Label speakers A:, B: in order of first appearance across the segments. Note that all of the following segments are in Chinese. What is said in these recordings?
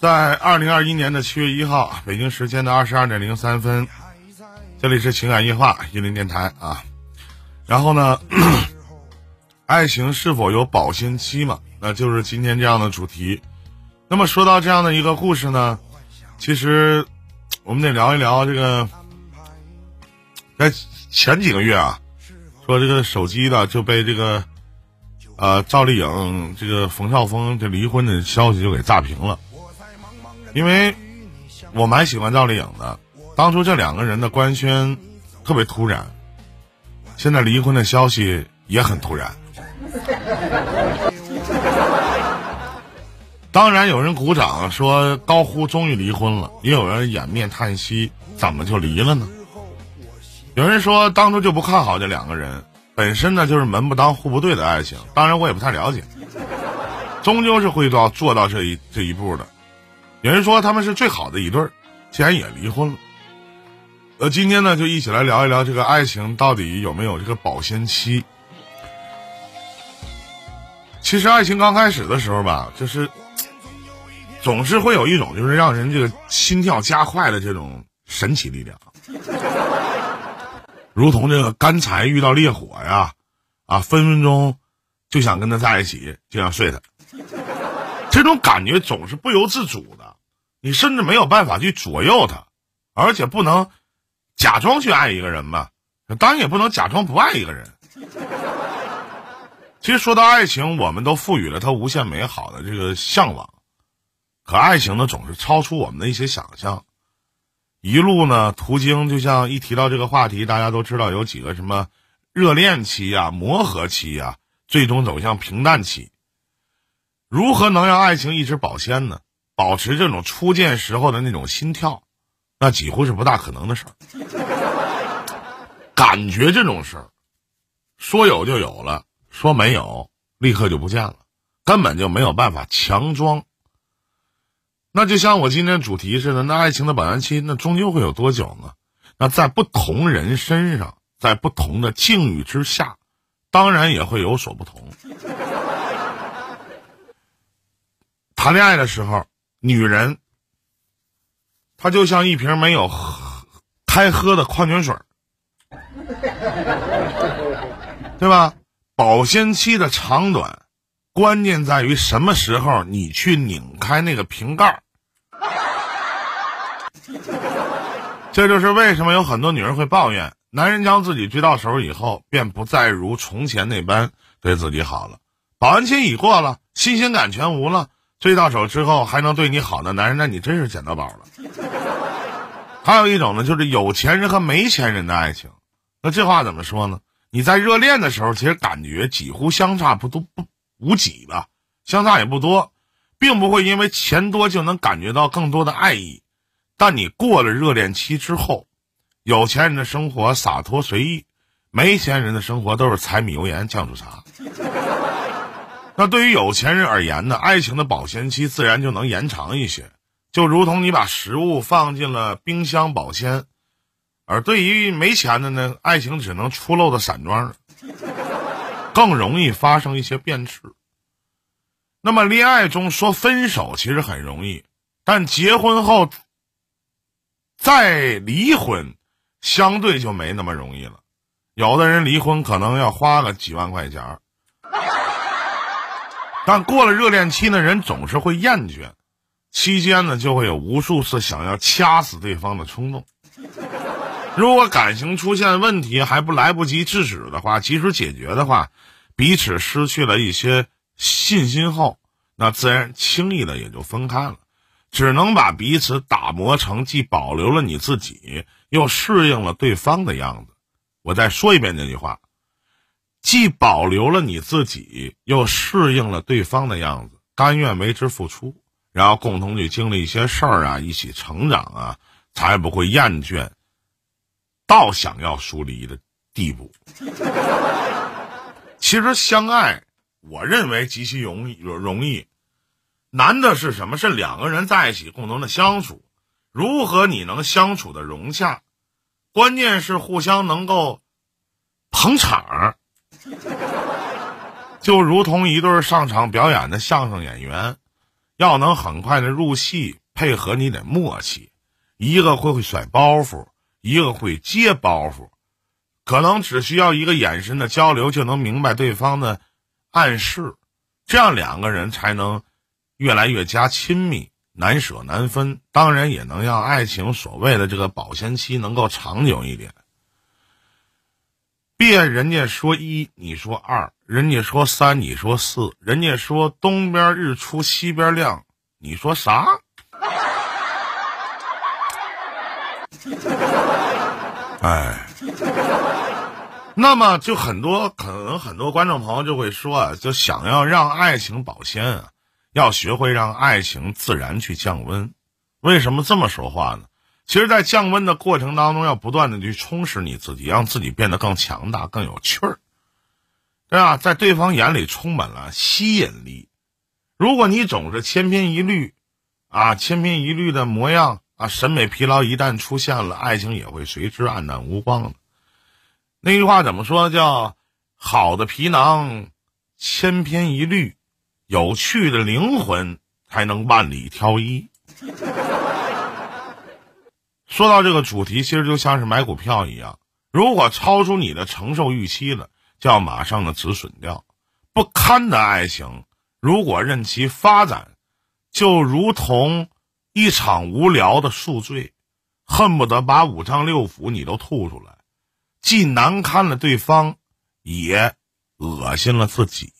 A: 在二零二一年的七月一号，北京时间的二十二点零三分，这里是情感夜话一零电台啊。然后呢，爱情是否有保鲜期嘛？那就是今天这样的主题。那么说到这样的一个故事呢，其实我们得聊一聊这个，在前几个月啊，说这个手机的就被这个呃赵丽颖这个冯绍峰这离婚的消息就给炸平了。因为我蛮喜欢赵丽颖的，当初这两个人的官宣特别突然，现在离婚的消息也很突然。当然有人鼓掌说高呼终于离婚了，也有人掩面叹息怎么就离了呢？有人说当初就不看好这两个人，本身呢就是门不当户不对的爱情。当然我也不太了解，终究是会到做到这一这一步的。有人说他们是最好的一对儿，竟然也离婚了。呃，今天呢，就一起来聊一聊这个爱情到底有没有这个保鲜期。其实爱情刚开始的时候吧，就是总是会有一种就是让人这个心跳加快的这种神奇力量，如同这个干柴遇到烈火呀，啊，分分钟就想跟他在一起，就想睡他。这种感觉总是不由自主，你甚至没有办法去左右他，而且不能假装去爱一个人吧，当然也不能假装不爱一个人。其实说到爱情，我们都赋予了它无限美好的这个向往，可爱情呢总是超出我们的一些想象。一路呢途经，就像一提到这个话题，大家都知道有几个什么热恋期呀、磨合期呀，最终走向平淡期。如何能让爱情一直保鲜呢？保持这种初见时候的那种心跳，那几乎是不大可能的事儿。感觉这种事儿，说有就有了，说没有立刻就不见了，根本就没有办法强装。那就像我今天主题似的，那爱情的保鲜期，那终究会有多久呢？那在不同人身上，在不同的境遇之下，当然也会有所不同。谈恋爱的时候，女人她就像一瓶没有开喝的矿泉水 对吧？保鲜期的长短，关键在于什么时候你去拧开那个瓶盖 这就是为什么有很多女人会抱怨，男人将自己追到手以后，便不再如从前那般对自己好了。保安期已过了，新鲜感全无了。追到手之后还能对你好的男人，那你真是捡到宝了。还有一种呢，就是有钱人和没钱人的爱情。那这话怎么说呢？你在热恋的时候，其实感觉几乎相差不都不无几吧，相差也不多，并不会因为钱多就能感觉到更多的爱意。但你过了热恋期之后，有钱人的生活洒脱随意，没钱人的生活都是柴米油盐酱醋茶。那对于有钱人而言呢，爱情的保鲜期自然就能延长一些，就如同你把食物放进了冰箱保鲜；而对于没钱的呢，爱情只能出漏的散装，更容易发生一些变质。那么恋爱中说分手其实很容易，但结婚后再离婚，相对就没那么容易了。有的人离婚可能要花个几万块钱。但过了热恋期呢，人总是会厌倦，期间呢就会有无数次想要掐死对方的冲动。如果感情出现问题还不来不及制止的话，及时解决的话，彼此失去了一些信心后，那自然轻易的也就分开了，只能把彼此打磨成既保留了你自己，又适应了对方的样子。我再说一遍这句话。既保留了你自己，又适应了对方的样子，甘愿为之付出，然后共同去经历一些事儿啊，一起成长啊，才不会厌倦，到想要疏离的地步。其实相爱，我认为极其容易，容易，难的是什么？是两个人在一起共同的相处，如何你能相处的融洽？关键是互相能够捧场儿。就如同一对上场表演的相声演员，要能很快的入戏，配合你得默契。一个会会甩包袱，一个会接包袱，可能只需要一个眼神的交流就能明白对方的暗示，这样两个人才能越来越加亲密，难舍难分。当然也能让爱情所谓的这个保鲜期能够长久一点。别人家说一，你说二；人家说三，你说四；人家说东边日出西边亮，你说啥？哎，那么就很多可能很多观众朋友就会说啊，就想要让爱情保鲜啊，要学会让爱情自然去降温。为什么这么说话呢？其实，在降温的过程当中，要不断的去充实你自己，让自己变得更强大、更有趣儿，对吧？在对方眼里充满了吸引力。如果你总是千篇一律，啊，千篇一律的模样。啊，审美疲劳一旦出现了，爱情也会随之黯淡无光的。那句话怎么说？叫好的皮囊千篇一律，有趣的灵魂才能万里挑一。说到这个主题，其实就像是买股票一样，如果超出你的承受预期了，就要马上的止损掉。不堪的爱情，如果任其发展，就如同。一场无聊的宿醉，恨不得把五脏六腑你都吐出来，既难堪了对方，也恶心了自己。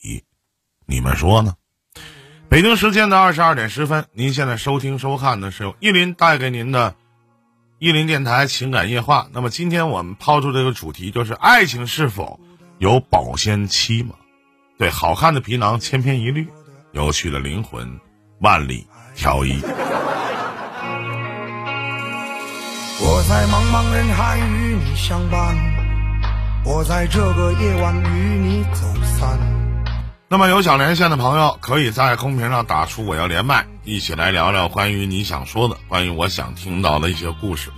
A: 你们说呢？北京时间的二十二点十分，您现在收听收看的是由依林带给您的依林电台情感夜话。那么今天我们抛出这个主题，就是爱情是否有保鲜期吗？对，好看的皮囊千篇一律，有趣的灵魂万里挑一。我在茫茫人海与你相伴，我在这个夜晚与你走散。那么有想连线的朋友，可以在公屏上打出“我要连麦”，一起来聊聊关于你想说的、关于我想听到的一些故事。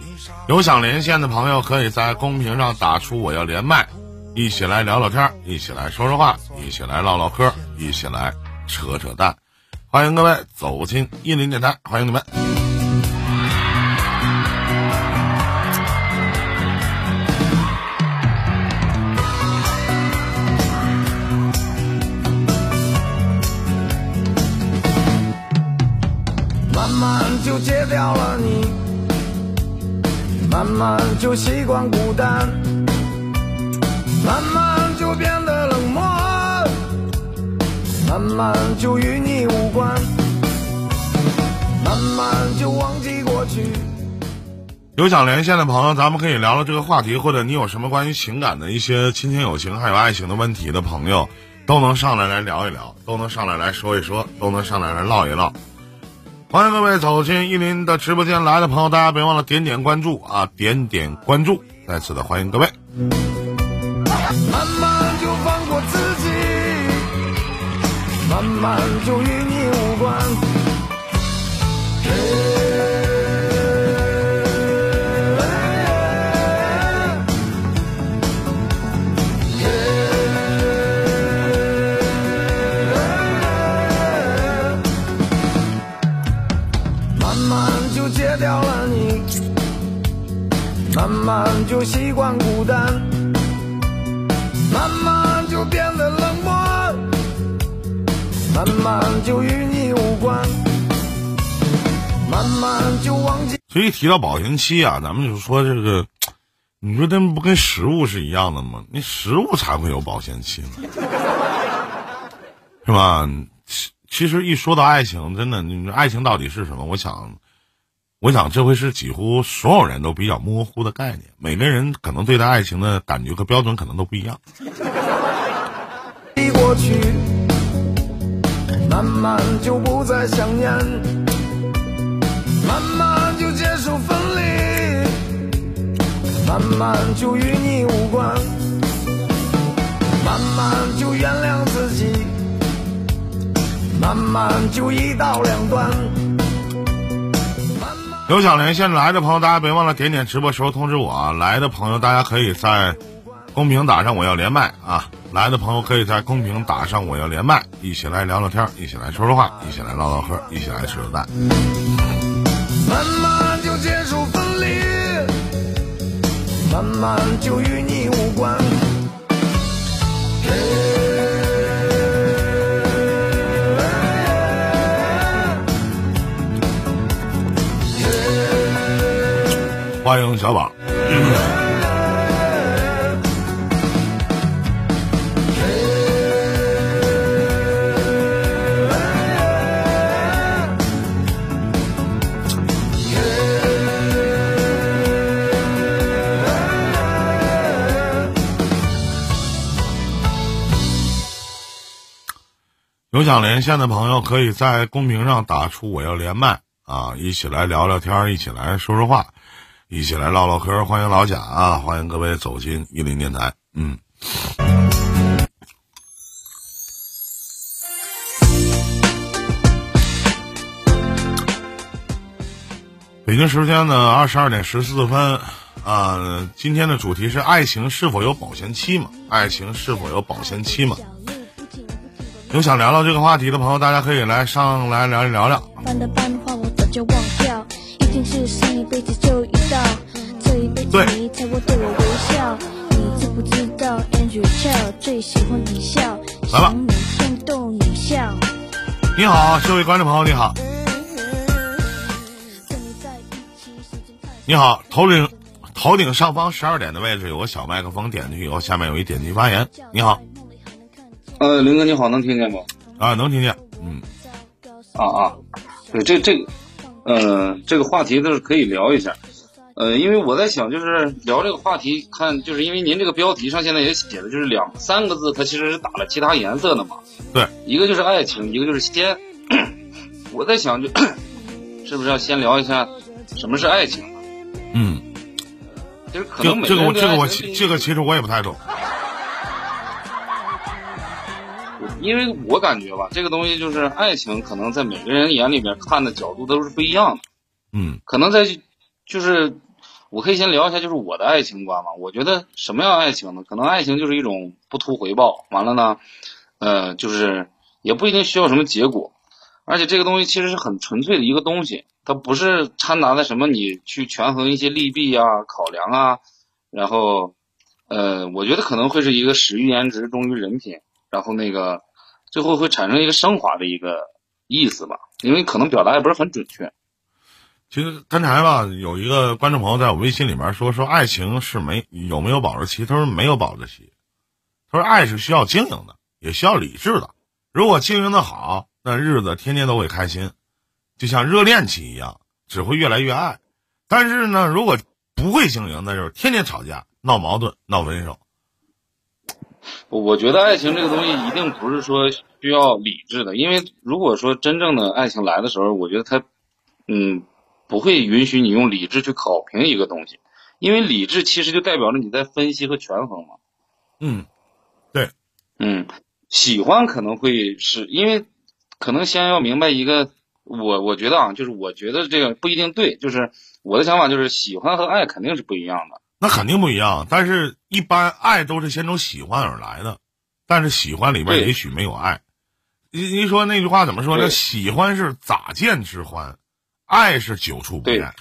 A: 有想连线的朋友，可以在公屏上打出“我要连麦”，一起来聊聊天，一起来说说话，一起来唠唠嗑，一起来扯扯淡。欢迎各位走进一林电台，欢迎你们。掉了你，慢慢就习惯孤单，慢慢就变得冷漠，慢慢就与你无关，慢慢就忘记过去。有想连线的朋友，咱们可以聊聊这个话题，或者你有什么关于情感的一些亲情、友情还有爱情的问题的朋友，都能上来来聊一聊，都能上来来说一说，都能上来来唠一唠。欢迎各位走进一林的直播间来的朋友，大家别忘了点点关注啊！点点关注，再次的欢迎各位。慢慢就放过自己，慢慢就与你无关。慢慢就习惯孤单，慢慢就变得冷漠，慢慢就与你无关，慢慢就忘记。所以提到保鲜期啊，咱们就说这个，你说这不跟食物是一样的吗？那食物才会有保鲜期呢，是吧？其其实一说到爱情，真的，你说爱情到底是什么？我想。我想，这会是几乎所有人都比较模糊的概念。每个人可能对待爱情的感觉和标准可能都不一样。过去，慢慢就不再想念，慢慢就接受分离，慢慢就与你无关，慢慢就原谅自己，慢慢就一刀两断。有想连线来的朋友，大家别忘了点点直播时候通知我啊！来的朋友，大家可以在公屏打上我要连麦啊！来的朋友可以在公屏打上我要连麦，一起来聊聊天，一起来说说话，一起来唠唠嗑，一起来吃吃蛋。慢慢就结束分离，慢慢就与你无关。欢迎小宝。有想连线的朋友，可以在公屏上打出“我要连麦”啊，一起来聊聊天，一起来说说话，一起来唠唠嗑。欢迎老贾啊，欢迎各位走进一林电台。嗯，北京时间呢二十二点十四分啊，今天的主题是爱情是否有保鲜期嘛？爱情是否有保鲜期嘛？有想聊聊这个话题的朋友，大家可以来上来聊一聊聊。对。来吧。你笑。你好，这位观众朋友，你好。你好，头顶头顶上方十二点的位置有个小麦克风，点进去以后，下面有一点击发言。你好。
B: 呃，林哥你好，能听见不？
A: 啊，能听见。嗯，
B: 啊啊，对，这这个，呃，这个话题都是可以聊一下。呃，因为我在想，就是聊这个话题，看，就是因为您这个标题上现在也写的就是两三个字，它其实是打了其他颜色的嘛。
A: 对，
B: 一个就是爱情，一个就是先。我在想，就 是不是要先聊一下什么是爱情？
A: 嗯，
B: 就是可能
A: 这个我这个我这个其实我也不太懂。
B: 因为我感觉吧，这个东西就是爱情，可能在每个人眼里边看的角度都是不一样的。
A: 嗯，
B: 可能在就是我可以先聊一下，就是我的爱情观嘛。我觉得什么样爱情呢？可能爱情就是一种不图回报，完了呢，呃，就是也不一定需要什么结果，而且这个东西其实是很纯粹的一个东西，它不是掺杂的什么你去权衡一些利弊啊、考量啊，然后呃，我觉得可能会是一个始于颜值，忠于人品，然后那个。最后会产生一个升华的一个意思吧，因为可能表达也不是很准确。
A: 其实刚才吧，有一个观众朋友在我微信里面说说爱情是没有没有保质期，他说没有保质期，他说爱是需要经营的，也需要理智的。如果经营的好，那日子天天都会开心，就像热恋期一样，只会越来越爱。但是呢，如果不会经营，那就是天天吵架、闹矛盾、闹分手。
B: 我觉得爱情这个东西一定不是说需要理智的，因为如果说真正的爱情来的时候，我觉得他，嗯，不会允许你用理智去考评一个东西，因为理智其实就代表着你在分析和权衡嘛。
A: 嗯，对，
B: 嗯，喜欢可能会是因为可能先要明白一个，我我觉得啊，就是我觉得这个不一定对，就是我的想法就是喜欢和爱肯定是不一样的。
A: 那肯定不一样，但是一般爱都是先从喜欢而来的，但是喜欢里边也许没有爱。您您说那句话怎么说呢？喜欢是咋见之欢，爱是久处不厌，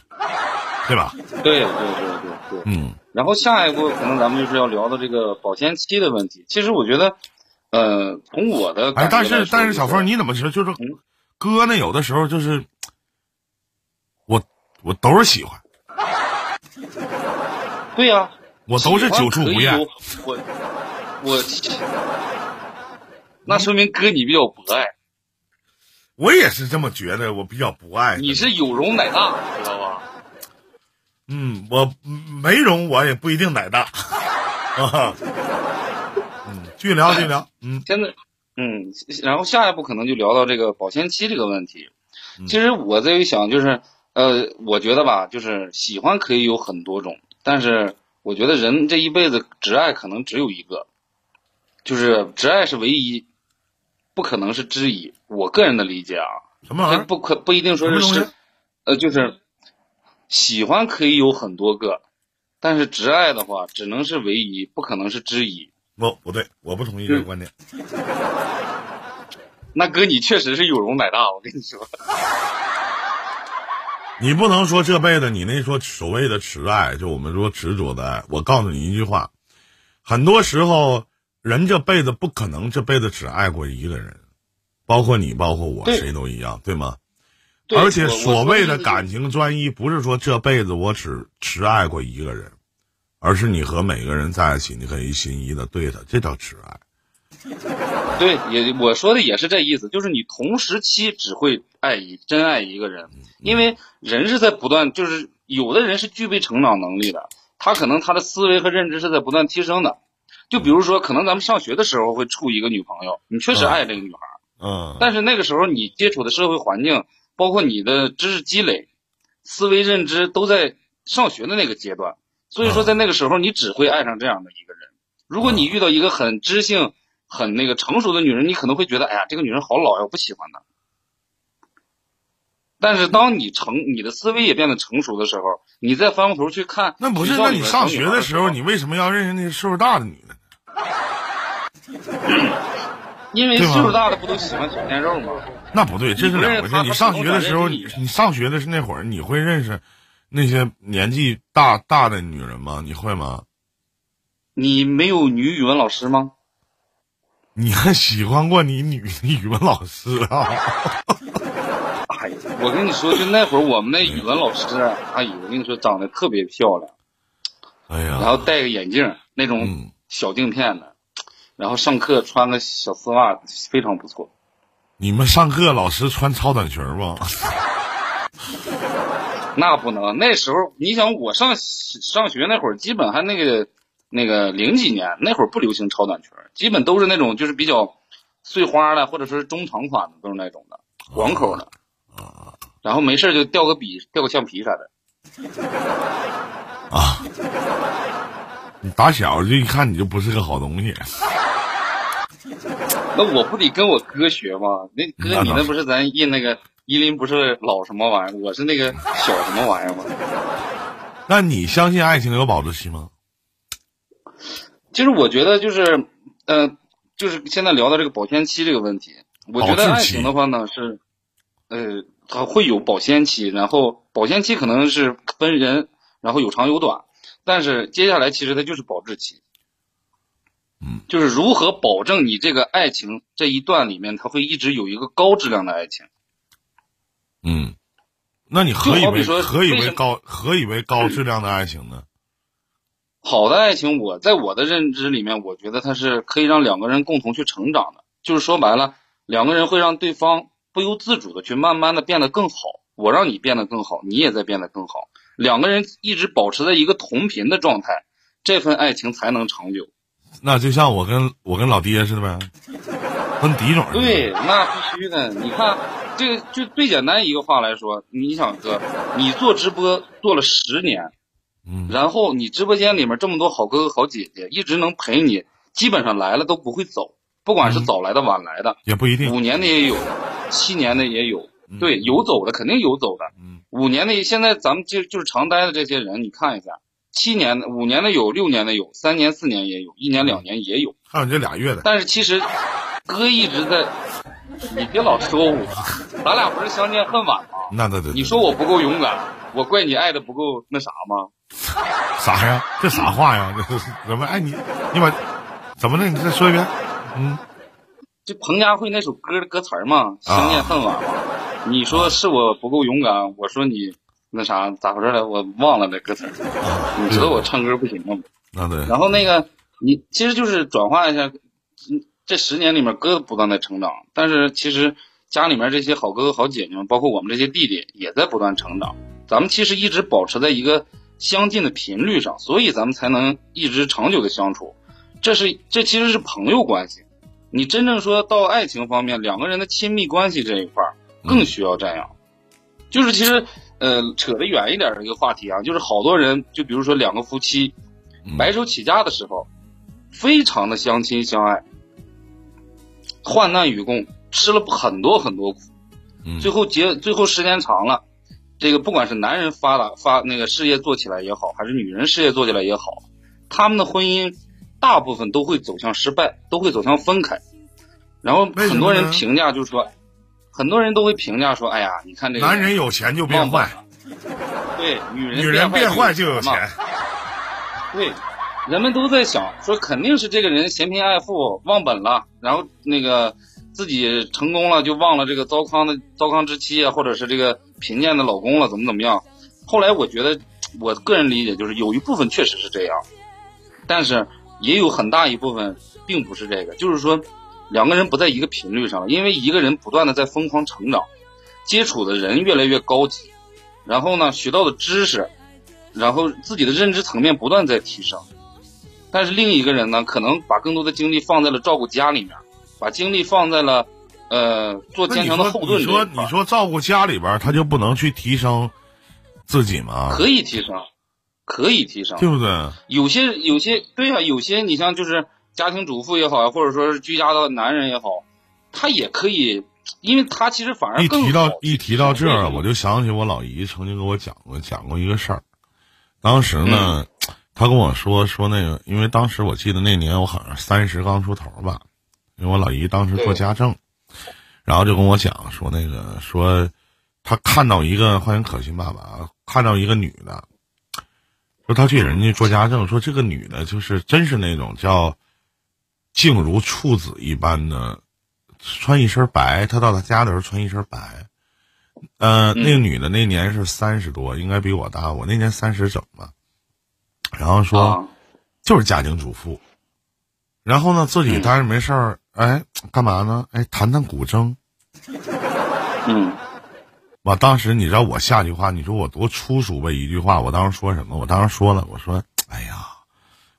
A: 对吧？
B: 对对对对对。
A: 嗯。
B: 然后下一步可能咱们就是要聊到这个保鲜期的问题。其实我觉得，呃，从我的
A: 哎，但是但是小峰你怎么说？就是哥呢，有的时候就是我我都是喜欢。
B: 对呀，
A: 我都是久处不厌。
B: 我我，那说明哥你比较博爱。
A: 我也是这么觉得，我比较不爱。
B: 你是有容乃大，知道吧？
A: 嗯，我没容，我也不一定乃大。啊，嗯，继续聊，继续聊。嗯，
B: 现在，嗯，然后下一步可能就聊到这个保鲜期这个问题。其实我在想，就是呃，我觉得吧，就是喜欢可以有很多种。但是我觉得人这一辈子只爱可能只有一个，就是只爱是唯一，不可能是知己。我个人的理解啊，
A: 什么玩意儿？
B: 不可不一定说是是，呃，就是喜欢可以有很多个，但是挚爱的话，只能是唯一，不可能是知己。
A: 不，不对，我不同意这个观点。
B: 那哥，你确实是有容乃大，我跟你说。
A: 你不能说这辈子你那说所谓的挚爱，就我们说执着的爱。我告诉你一句话，很多时候人这辈子不可能这辈子只爱过一个人，包括你，包括我，谁都一样，对吗？
B: 对
A: 而且所谓的感情专一，不是说这辈子我只只爱过一个人，而是你和每个人在一起，你可以一心一意的对他，这叫挚爱。
B: 对，也我说的也是这意思，就是你同时期只会爱一真爱一个人，因为人是在不断，就是有的人是具备成长能力的，他可能他的思维和认知是在不断提升的。就比如说，可能咱们上学的时候会处一个女朋友，你确实
A: 嗯
B: 爱这个女孩，
A: 嗯，
B: 但是那个时候你接触的社会环境，包括你的知识积累、思维认知都在上学的那个阶段，所以说
A: 嗯
B: 在那个时候你只会爱上这样的一个人。如果你遇到一个很知性、很那个成熟的女人，你可能会觉得，哎呀，这个女人好老呀，我不喜欢她。但是当你成你的思维也变得成熟的时候，你再翻过头去看，
A: 那不是？那你上学的时候，你为什么要认识那些岁数大的女的？
B: 因为岁数大的不都喜欢小鲜肉吗？
A: 那不对，这是两回事。
B: 你
A: 上学的时候，你你上学的是那会儿，你会认识那些年纪大大的女人吗？你会吗？
B: 你没有女语文老师吗？
A: 你还喜欢过你女语文老师啊？
B: 哎呀，我跟你说，就那会儿我们那语文老师，哎呦，我跟你说，长得特别漂亮，
A: 哎呀，
B: 然后戴个眼镜，那种
A: 嗯，
B: 小镜片的，然后上课穿个小丝袜，非常不错。
A: 你们上课老师穿超短裙吗？
B: 那不能，那时候你想，我上上学那会儿，基本还那个那个零几年那会儿不流行超短裙，基本都是那种就是比较碎花的，或者说是中长款的，都是那种的广口的。然后没事就掉个笔、掉个橡皮啥的。
A: 啊，你打小就一看你就不是个好东西。
B: 那我不得跟我哥学吗？那哥，你那不是咱印那个伊林不是老什么玩意儿，我是那个小什么玩意儿吗？
A: 那你相信爱情有保质期吗？
B: 其实我觉得就是，呃，就是现在聊到这个保鲜期这个问题，我觉得爱情的话呢是，呃，它会有保鲜期，然后保鲜期可能是分人，然后有长有短，但是接下来其实它就是保质期。
A: 嗯，
B: 就是如何保证你这个爱情这一段里面，它会一直有一个高质量的爱情。
A: 嗯，那你何以为何以
B: 为
A: 高何以为高质量的爱情呢？
B: 好的爱情，我在我的认知里面，我觉得它是可以让两个人共同去成长的。就是说白了，两个人会让对方不由自主的去慢慢的变得更好。我让你变得更好，你也在变得更好。两个人一直保持在一个同频的状态，这份爱情才能长久。
A: 那就像我跟我跟老爹似的呗，分敌种。
B: 对，那必须的。你看，这个就最简单一个话来说，你想哥，你做直播做了十年，
A: 嗯，
B: 然后你直播间里面这么多好哥哥好姐姐，一直能陪你，基本上来了都不会走，不管是
A: 嗯
B: 早来的晚来的，
A: 也不一定。
B: 五年的也有，七年的也有，对，有走的肯定有走的，
A: 嗯
B: 五年的现在咱们就就是常待的这些人，你看一下，七年的、五年的有，六年的有，三年、四年也有，一年、两年也有，
A: 还有这俩月的，
B: 但是其实哥一直在，你别老说我，咱俩不是相见恨晚吗？
A: 那那对，
B: 你说我不够勇敢，我怪你爱的不够那啥吗？
A: 啥呀？这啥话呀？这怎么？哎，你你把怎么的？你再说一遍。嗯，
B: 就彭佳慧那首歌的歌词儿嘛，相见恨晚嘛。你说是我不够勇敢，我说你那啥咋回事来？我忘了那歌词儿。你知道我唱歌不行吗？
A: 那对。
B: 然后那个你其实就是转化一下，嗯这十年里面哥不断在成长，但是其实家里面这些好哥哥好姐姐们，包括我们这些弟弟也在不断成长。咱们其实一直保持在一个相近的频率上，所以咱们才能一直长久的相处。这是这其实是朋友关系。你真正说到爱情方面，两个人的亲密关系这一块儿更需要这样。就是其实呃扯得远一点的一个话题啊，就是好多人就比如说两个夫妻
A: 嗯
B: 白手起家的时候，非常的相亲相爱，患难与共，吃了很多很多苦，
A: 嗯
B: 最后结最后时间长了，这个不管是男人发达发那个事业做起来也好，还是女人事业做起来也好，他们的婚姻大部分都会走向失败，都会走向分开。然后很多人评价就是说，很多人都会评价说：“哎呀，你看这个
A: 男人有钱就变坏，
B: 对，女人
A: 女人变坏
B: 就
A: 有钱。”
B: 对，人们都在想说，肯定是这个人嫌贫爱富忘本了，然后那个自己成功了就忘了这个糟糠的糟糠之妻啊，或者是这个贫贱的老公了，怎么怎么样？后来我觉得，我个人理解就是有一部分确实是这样，但是也有很大一部分并不是这个，就是说。两个人不在一个频率上，因为一个人不断的在疯狂成长，接触的人越来越高级，然后呢，学到的知识，然后自己的认知层面不断在提升，但是另一个人呢，可能把更多的精力放在了照顾家里面，把精力放在了，呃，做坚强的后盾。
A: 你说你说照顾家里边，他就不能去提升自己吗？
B: 可以提升，可以提升，
A: 对不对？
B: 有些有些对呀，有些你像就是。家庭主妇也好，或者说是居家的男人也好，他也可以，因为他其实反而
A: 一提到一提到这儿，我就想起我老姨曾经跟我讲过讲过一个事儿。当时呢，他跟我说说那个，因为当时我记得那年我好像三十刚出头吧，因为我老姨当时做家政，然后就跟我讲说那个说，他看到一个欢迎可心爸爸看到一个女的，说他去人家做家政，说这个女的就是真是那种叫。静如处子一般的，穿一身白。他到他家的时候穿一身白。呃，那个女的那年是三十多，应该比我大。我那年三十整吧。然后说，就是家庭主妇。然后呢，自己当然没事儿，哎，干嘛呢？哎，弹弹古筝。
B: 嗯。
A: 我当时你知道我下句话，你说我多粗俗呗？一句话，我当时说什么？我当时说了，我说，哎呀，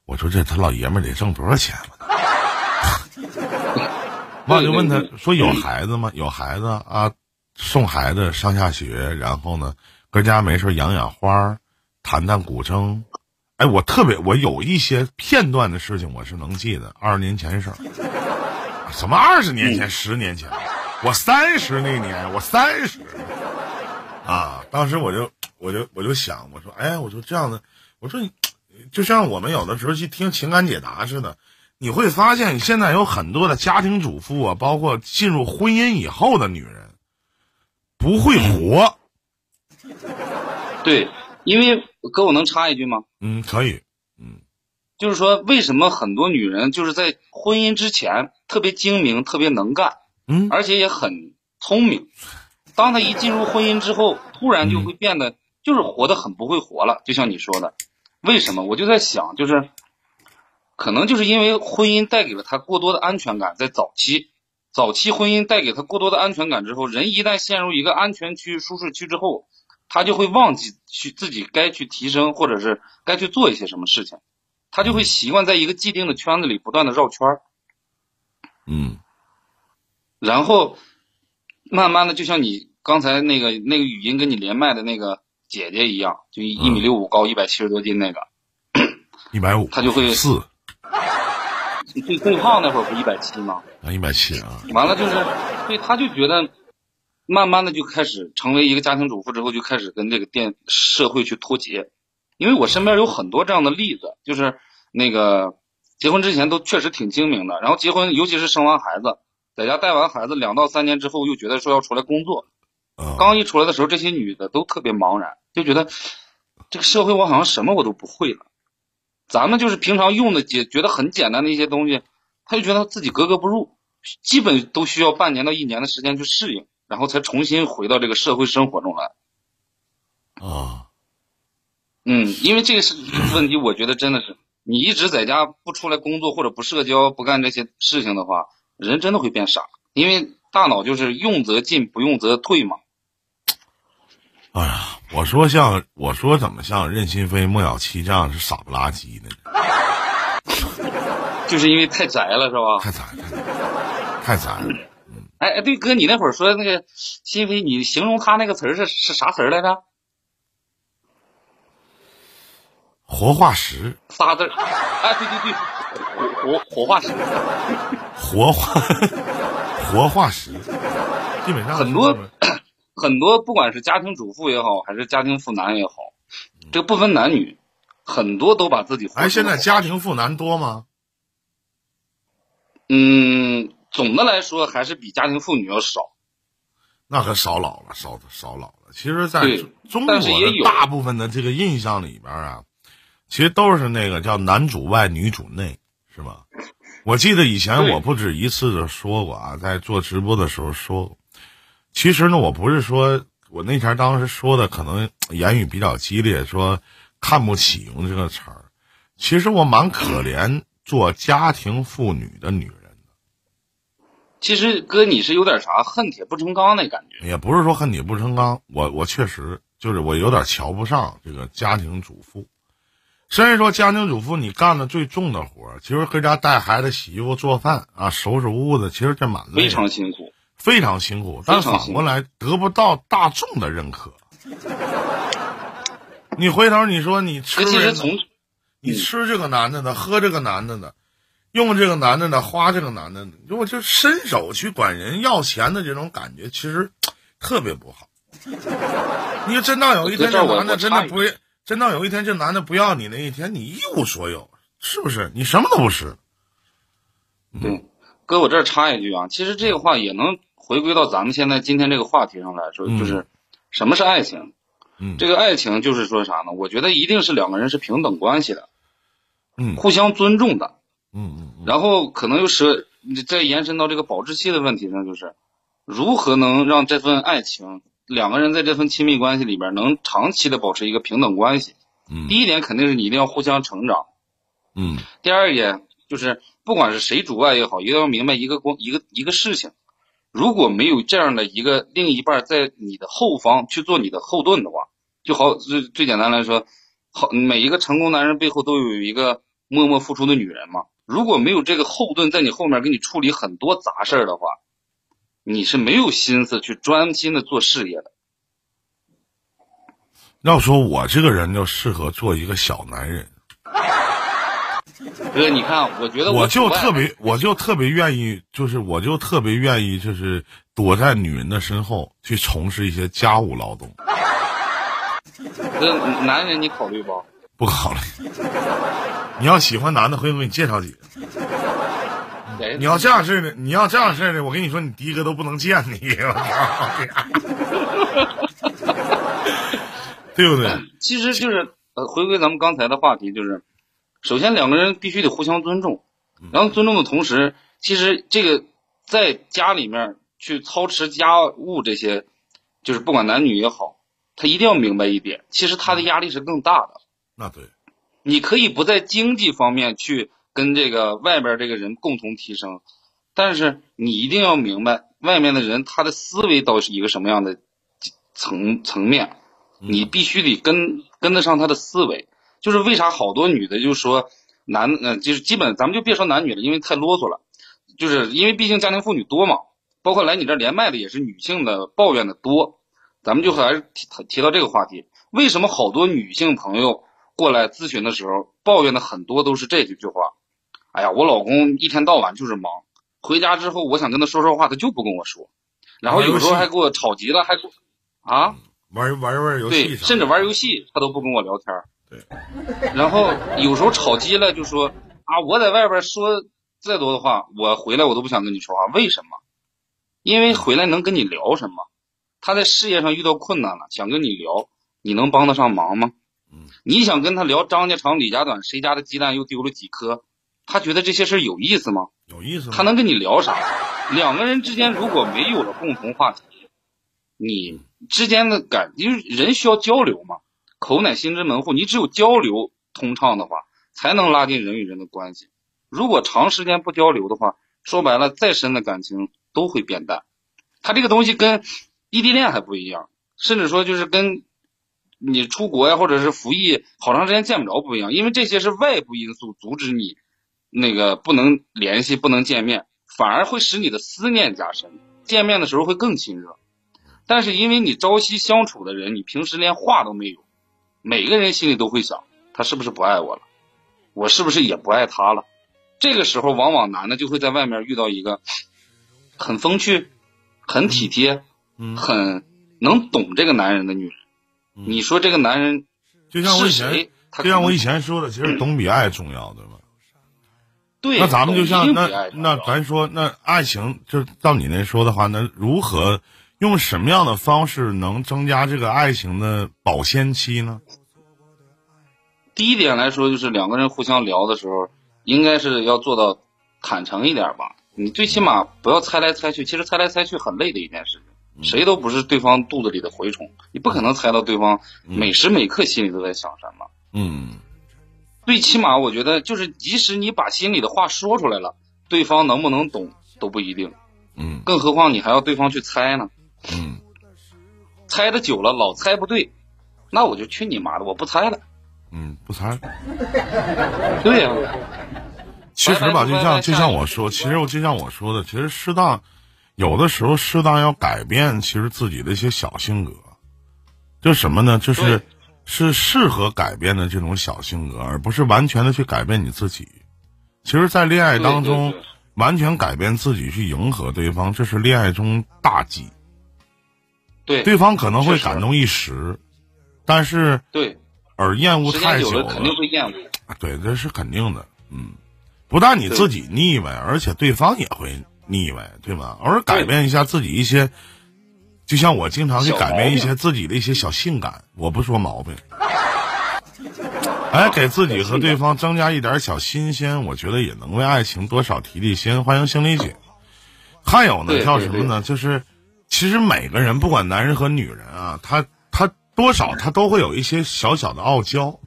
A: 我说这他老爷们得挣多少钱了？我就问他说：“有孩子吗？有孩子啊，送孩子上下学，然后呢，搁家没事养养花，弹弹古筝。哎，我特别，我有一些片段的事情我是能记得。二十年前的事儿，什么二十年前、十年前？我三十那年，我三十啊！当时我就，我就，我就想，我说，哎，我说这样的，我说，就像我们有的时候去听情感解答似的。”你会发现，现在有很多的家庭主妇啊，包括进入婚姻以后的女人，不会活。
B: 对，因为哥，我能插一句吗？
A: 嗯，可以。嗯，
B: 就是说，为什么很多女人就是在婚姻之前特别精明、特别能干，
A: 嗯，
B: 而且也很聪明，当她一进入婚姻之后，突然就会变得就是活得很不会活了。就像你说的，为什么？我就在想，就是。可能就是因为婚姻带给了他过多的安全感，在早期，早期婚姻带给他过多的安全感之后，人一旦陷入一个安全区、舒适区之后，他就会忘记去自己该去提升，或者是该去做一些什么事情，他就会习惯在一个既定的圈子里不断的绕圈儿，
A: 嗯，
B: 然后慢慢的，就像你刚才那个那个语音跟你连麦的那个姐姐一样，就一米六五高，一百七十多斤那个，
A: 一百五，
B: 他就会
A: 四。
B: 最最胖那会儿不一百七吗？
A: 啊，一百七啊！
B: 完了就是，对，他就觉得，慢慢的就开始成为一个家庭主妇之后，就开始跟这个电社会去脱节。因为我身边有很多这样的例子，就是那个结婚之前都确实挺精明的，然后结婚，尤其是生完孩子，在家带完孩子两到三年之后，又觉得说要出来工作。刚一出来的时候，这些女的都特别茫然，就觉得这个社会我好像什么我都不会了。咱们就是平常用的解觉得很简单的一些东西，他就觉得自己格格不入，基本都需要半年到一年的时间去适应，然后才重新回到这个社会生活中来。
A: 啊，
B: 嗯，因为这个是问题，我觉得真的是你一直在家不出来工作或者不社交不干这些事情的话，人真的会变傻，因为大脑就是用则进，不用则退嘛。
A: 哎呀，我说像我说怎么像任心飞、莫小七这样是傻不拉几的
B: 呢？就是因为太宅了，是吧？
A: 太宅，太宅了。
B: 嗯。哎哎，对哥，你那会儿说那个心飞，你形容他那个词儿是是啥词儿来着？
A: 活化石。
B: 仨字儿。哎，对对对，活活活化石。
A: 活化活化石，基本上
B: 很多。很多不管是家庭主妇也好，还是家庭妇男也好，这个不分男女，很多都把自己活
A: 哎，现在家庭妇男多吗？
B: 嗯，总的来说还是比家庭妇女要少。
A: 那可少老了，少少老了。其实，在中中国大部分的这个印象里边啊，其实都是那个叫男主外女主内，是吧？我记得以前我不止一次的说过啊，在做直播的时候说过。其实呢，我不是说我那天当时说的可能言语比较激烈，说看不起用这个词儿。其实我蛮可怜做家庭妇女的女人。
B: 其实哥，你是有点啥恨铁不成钢那感觉。
A: 也不是说恨铁不成钢，我我确实就是我有点瞧不上这个家庭主妇。虽然说家庭主妇你干的最重的活儿，其实搁家带孩子、洗衣服、做饭啊、收拾屋子，其实这蛮累
B: 非
A: 的，
B: 常辛苦。
A: 非常辛苦。但反过来得不到大众的认可。你回头你说你吃你吃这个男的的，喝这个男的的，用这个男的的，花这个男的的，如果就伸手去管人要钱的这种感觉，其实特别不好。你真到有一天
B: 这
A: 男的真的不，真到有一天这男的不要你那一天，你一无所有，是不是？你什么都不是。
B: 对，哥，我这儿插一句啊，其实这个话也能回归到咱们现在今天这个话题上来说，
A: 嗯
B: 就是什么是爱情？
A: 嗯
B: 这个爱情就是说啥呢？我觉得一定是两个人是平等关系的，
A: 嗯
B: 互相尊重的。
A: 嗯嗯嗯，
B: 然后可能又是再延伸到这个保质期的问题上，就是如何能让这份爱情两个人在这份亲密关系里边能长期的保持一个平等关系。
A: 嗯
B: 第一点肯定是你一定要互相成长，
A: 嗯
B: 第二点就是不管是谁主外也好，一定要明白一个光一个一个事情，如果没有这样的一个另一半在你的后方去做你的后盾的话，就好最最简单来说，好每一个成功男人背后都有一个默默付出的女人嘛。如果没有这个后盾在你后面给你处理很多杂事儿的话，你是没有心思去专心的做事业的。
A: 要说我这个人就适合做一个小男人，
B: 哥，你看，我觉得
A: 我就特别，我就特别愿意，就是我就特别愿意，就是躲在女人的身后去从事一些家务劳动，
B: 哥，男人你考虑不？
A: 不考虑。你要喜欢男的，回头给你介绍几个。你要这样式的，你要这样式的，我跟你说，你第一个都不能见你，对不对？
B: 其实就是呃，回归咱们刚才的话题，就是首先两个人必须得互相尊重，然后尊重的同时，其实这个在家里面去操持家务这些，就是不管男女也好，他一定要明白一点，其实他的压力是更大的。
A: 那对，
B: 你可以不在经济方面去跟这个外边这个人共同提升，但是你一定要明白外面的人他的思维到是一个什么样的层层面，你必须得跟跟得上他的思维。就是为啥好多女的就说男呃，就是基本咱们就别说男女了，因为太啰嗦了，就是因为毕竟家庭妇女多嘛，包括来你这儿连麦的也是女性的抱怨的多，咱们就还是提提到这个话题，为什么好多女性朋友？过来咨询的时候，抱怨的很多都是这几句话。哎呀，我老公一天到晚就是忙，回家之后我想跟他说说话，他就不跟我说，然后有时候还给我吵急了，还给我啊，
A: 玩玩玩游戏
B: 对，甚至玩游戏他都不跟我聊天儿。
A: 对，
B: 然后有时候吵急了就说啊，我在外边说再多的话，我回来我都不想跟你说话，为什么？因为回来能跟你聊什么？他在事业上遇到困难了，想跟你聊，你能帮得上忙吗？
A: 嗯
B: 你想跟他聊张家长李家短，谁家的鸡蛋又丢了几颗？他觉得这些事儿有意思吗？
A: 有意思吗？
B: 他能跟你聊啥？两个人之间如果没有了共同话题，你之间的感，因为人需要交流嘛，口乃心之门户，你只有交流通畅的话，才能拉近人与人的关系。如果长时间不交流的话，说白了，再深的感情都会变淡。他这个东西跟异地恋还不一样，甚至说就是跟你出国呀，或者是服役好长时间见不着不一样，因为这些是外部因素阻止你那个不能联系、不能见面，反而会使你的思念加深，见面的时候会更亲热。但是因为你朝夕相处的人，你平时连话都没有，每个人心里都会想，他是不是不爱我了？我是不是也不爱他了？这个时候，往往男的就会在外面遇到一个很风趣、很体贴、
A: 嗯
B: 很能懂这个男人的女人。你说这个男人
A: 就像我以前，？就像我以前说的，其实懂比爱重要，对吧？
B: 对，
A: 那咱们就像那那咱说那爱情，就照你那说的话，那如何用什么样的方式能增加这个爱情的保鲜期呢？
B: 第一点来说，就是两个人互相聊的时候，应该是要做到坦诚一点吧。你最起码不要猜来猜去，其实猜来猜去很累的一件事情，谁都不是对方肚子里的蛔虫，你不可能猜到对方每时每刻心里都在想什么。
A: 嗯
B: 最起码我觉得，就是即使你把心里的话说出来了，对方能不能懂都不一定，
A: 嗯
B: 更何况你还要对方去猜呢。
A: 嗯
B: 猜的久了，老猜不对，那我就去你妈的，我不猜了。
A: 嗯，不猜。
B: 对呀、
A: 其实吧，就像就像我说，其实我就像我说的，其实适当有的时候适当要改变，其实自己的一些小性格，就什么呢？就是是适合改变的这种小性格，而不是完全的去改变你自己。其实，在恋爱当中，完全改变自己去迎合对方，这是恋爱中大忌。
B: 对
A: 对方可能会感动一时，但是
B: 对，
A: 而厌恶太久
B: 了肯定会厌恶。
A: 对，这是肯定的。嗯，不但你自己腻歪，而且对方也会腻歪，对吧？偶尔改变一下自己一些，就像我经常去改变一些自己的一些小性感，我不说毛病。哎，给自己和对方增加一点小新鲜，我觉得也能为爱情多少提提鲜。欢迎心理姐。还有呢，叫什么呢？就是其实每个人，不管男人和女人啊，他他多少他都会有一些小小的傲娇。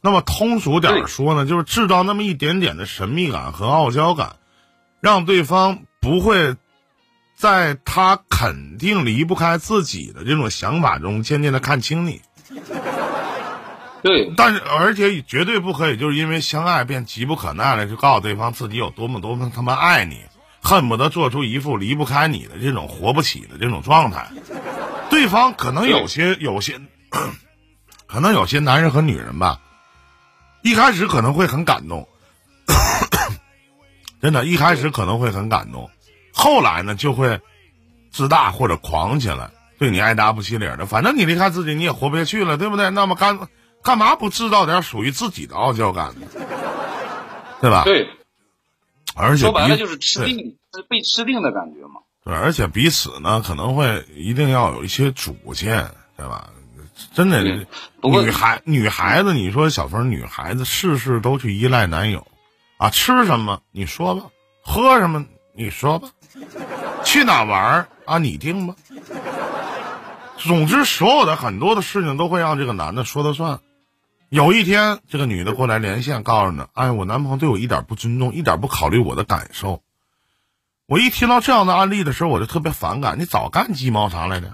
A: 那么通俗点儿说呢，就是制造那么一点点的神秘感和傲娇感，让对方不会在他肯定离不开自己的这种想法中，渐渐的看清你。
B: 对
A: 但是，而且绝对不可以，就是因为相爱便急不可耐了，就告诉对方自己有多么多么他妈爱你，恨不得做出一副离不开你的这种活不起的这种状态。对方可能有些有些，可能有些男人和女人吧，一开始可能会很感动，真的，一开始可能会很感动，后来呢就会自大或者狂起来，对你爱答不起理的。反正你离开自己你也活不下去了，对不对？那么干干嘛不制造点属于自己的傲娇感呢？对吧？
B: 对，
A: 而且
B: 说白了就是吃定，是被吃定的感觉嘛。
A: 对，而且彼此呢可能会一定要有一些主见，对吧？真的，
B: 不过
A: 女孩女孩子，你说小峰，女孩子事事都去依赖男友，啊，吃什么你说吧，喝什么你说吧，去哪玩啊你定吧。总之，所有的很多的事情都会让这个男的说了算。有一天，这个女的过来连线，告诉呢，哎，我男朋友对我一点不尊重，一点不考虑我的感受。我一听到这样的案例的时候，我就特别反感。你早干鸡毛啥来着？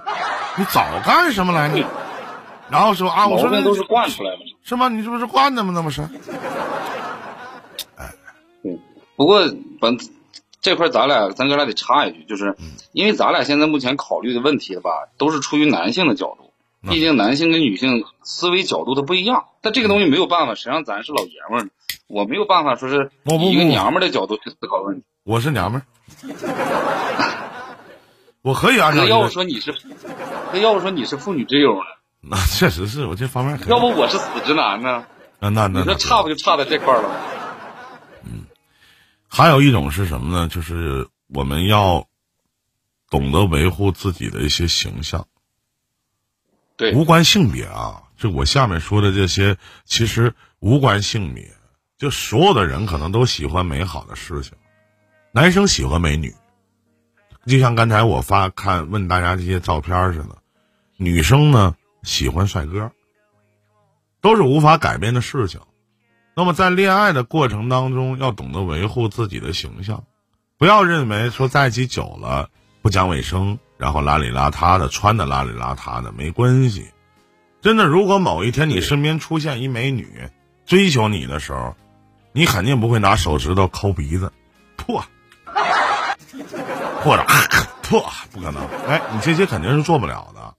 A: 你早干什么来着？然后说啊，我说那
B: 都是惯出来的。
A: 是吗？你这不是惯的吗？那不是？
B: 不过本这块咱俩咱哥俩得插一句，就是因为咱俩现在目前考虑的问题吧，都是出于男性的角度，
A: 嗯
B: 毕竟男性跟女性思维角度它不一样。但这个东西没有办法，谁让咱是老爷们儿呢？我没有办法说是一个娘们儿的角度去思考问题。
A: 我是娘们儿，我可以按照
B: 那要
A: 一个
B: 不说你是，那要不说你是妇女之友呢？
A: 那确实是我这方面
B: 要不我是死直男呢？
A: 那那那
B: 你说
A: 那
B: 差不就差在这块儿了吗？
A: 还有一种是什么呢？就是我们要懂得维护自己的一些形象，
B: 对，
A: 无关性别啊。就我下面说的这些，其实无关性别，就所有的人可能都喜欢美好的事情。男生喜欢美女，就像刚才我发看问大家这些照片似的，女生呢喜欢帅哥，都是无法改变的事情。那么在恋爱的过程当中，要懂得维护自己的形象，不要认为说在一起久了不讲卫生，然后邋里邋遢的，穿的邋里邋遢的，没关系。真的，如果某一天你身边出现一美女追求你的时候，你肯定不会拿手指头抠鼻子，破，或者 破，不可能。哎，你这些肯定是做不了的。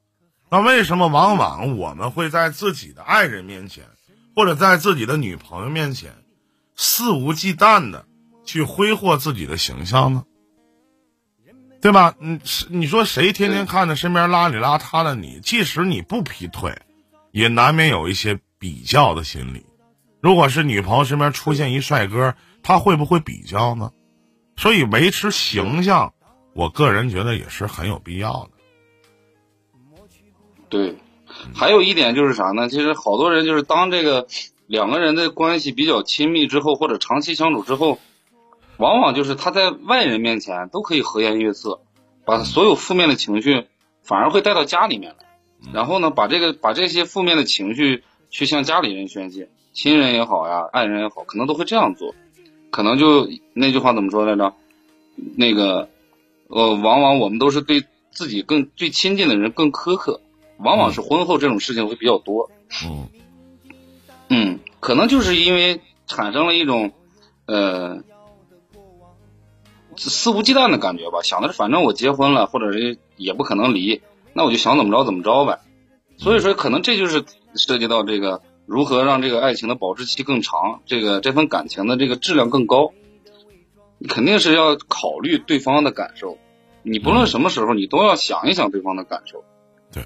A: 那为什么往往我们会在自己的爱人面前，或者在自己的女朋友面前，肆无忌惮的去挥霍自己的形象呢？对吧？你，你说谁天天看着身边邋里邋遢的你，即使你不劈腿，也难免有一些比较的心理。如果是女朋友身边出现一帅哥，他会不会比较呢？所以维持形象，我个人觉得也是很有必要的。
B: 对，还有一点就是啥呢？其实好多人就是当这个两个人的关系比较亲密之后，或者长期相处之后。往往就是他在外人面前都可以和颜悦色，把所有负面的情绪反而会带到家里面来，然后呢，把这个把这些负面的情绪去向家里人宣泄，亲人也好呀，爱人也好，可能都会这样做，可能就那句话怎么说来着？那个，呃，往往我们都是对自己更最亲近的人更苛刻，往往是婚后这种事情会比较多。
A: 嗯，
B: 嗯，可能就是因为产生了一种，呃。肆无忌惮的感觉吧，想的是反正我结婚了，或者是也不可能离，那我就想怎么着怎么着呗。所以说，可能这就是涉及到这个如何让这个爱情的保质期更长，这个这份感情的这个质量更高。你肯定是要考虑对方的感受，你不论什么时候，你都要想一想对方的感受。
A: 对，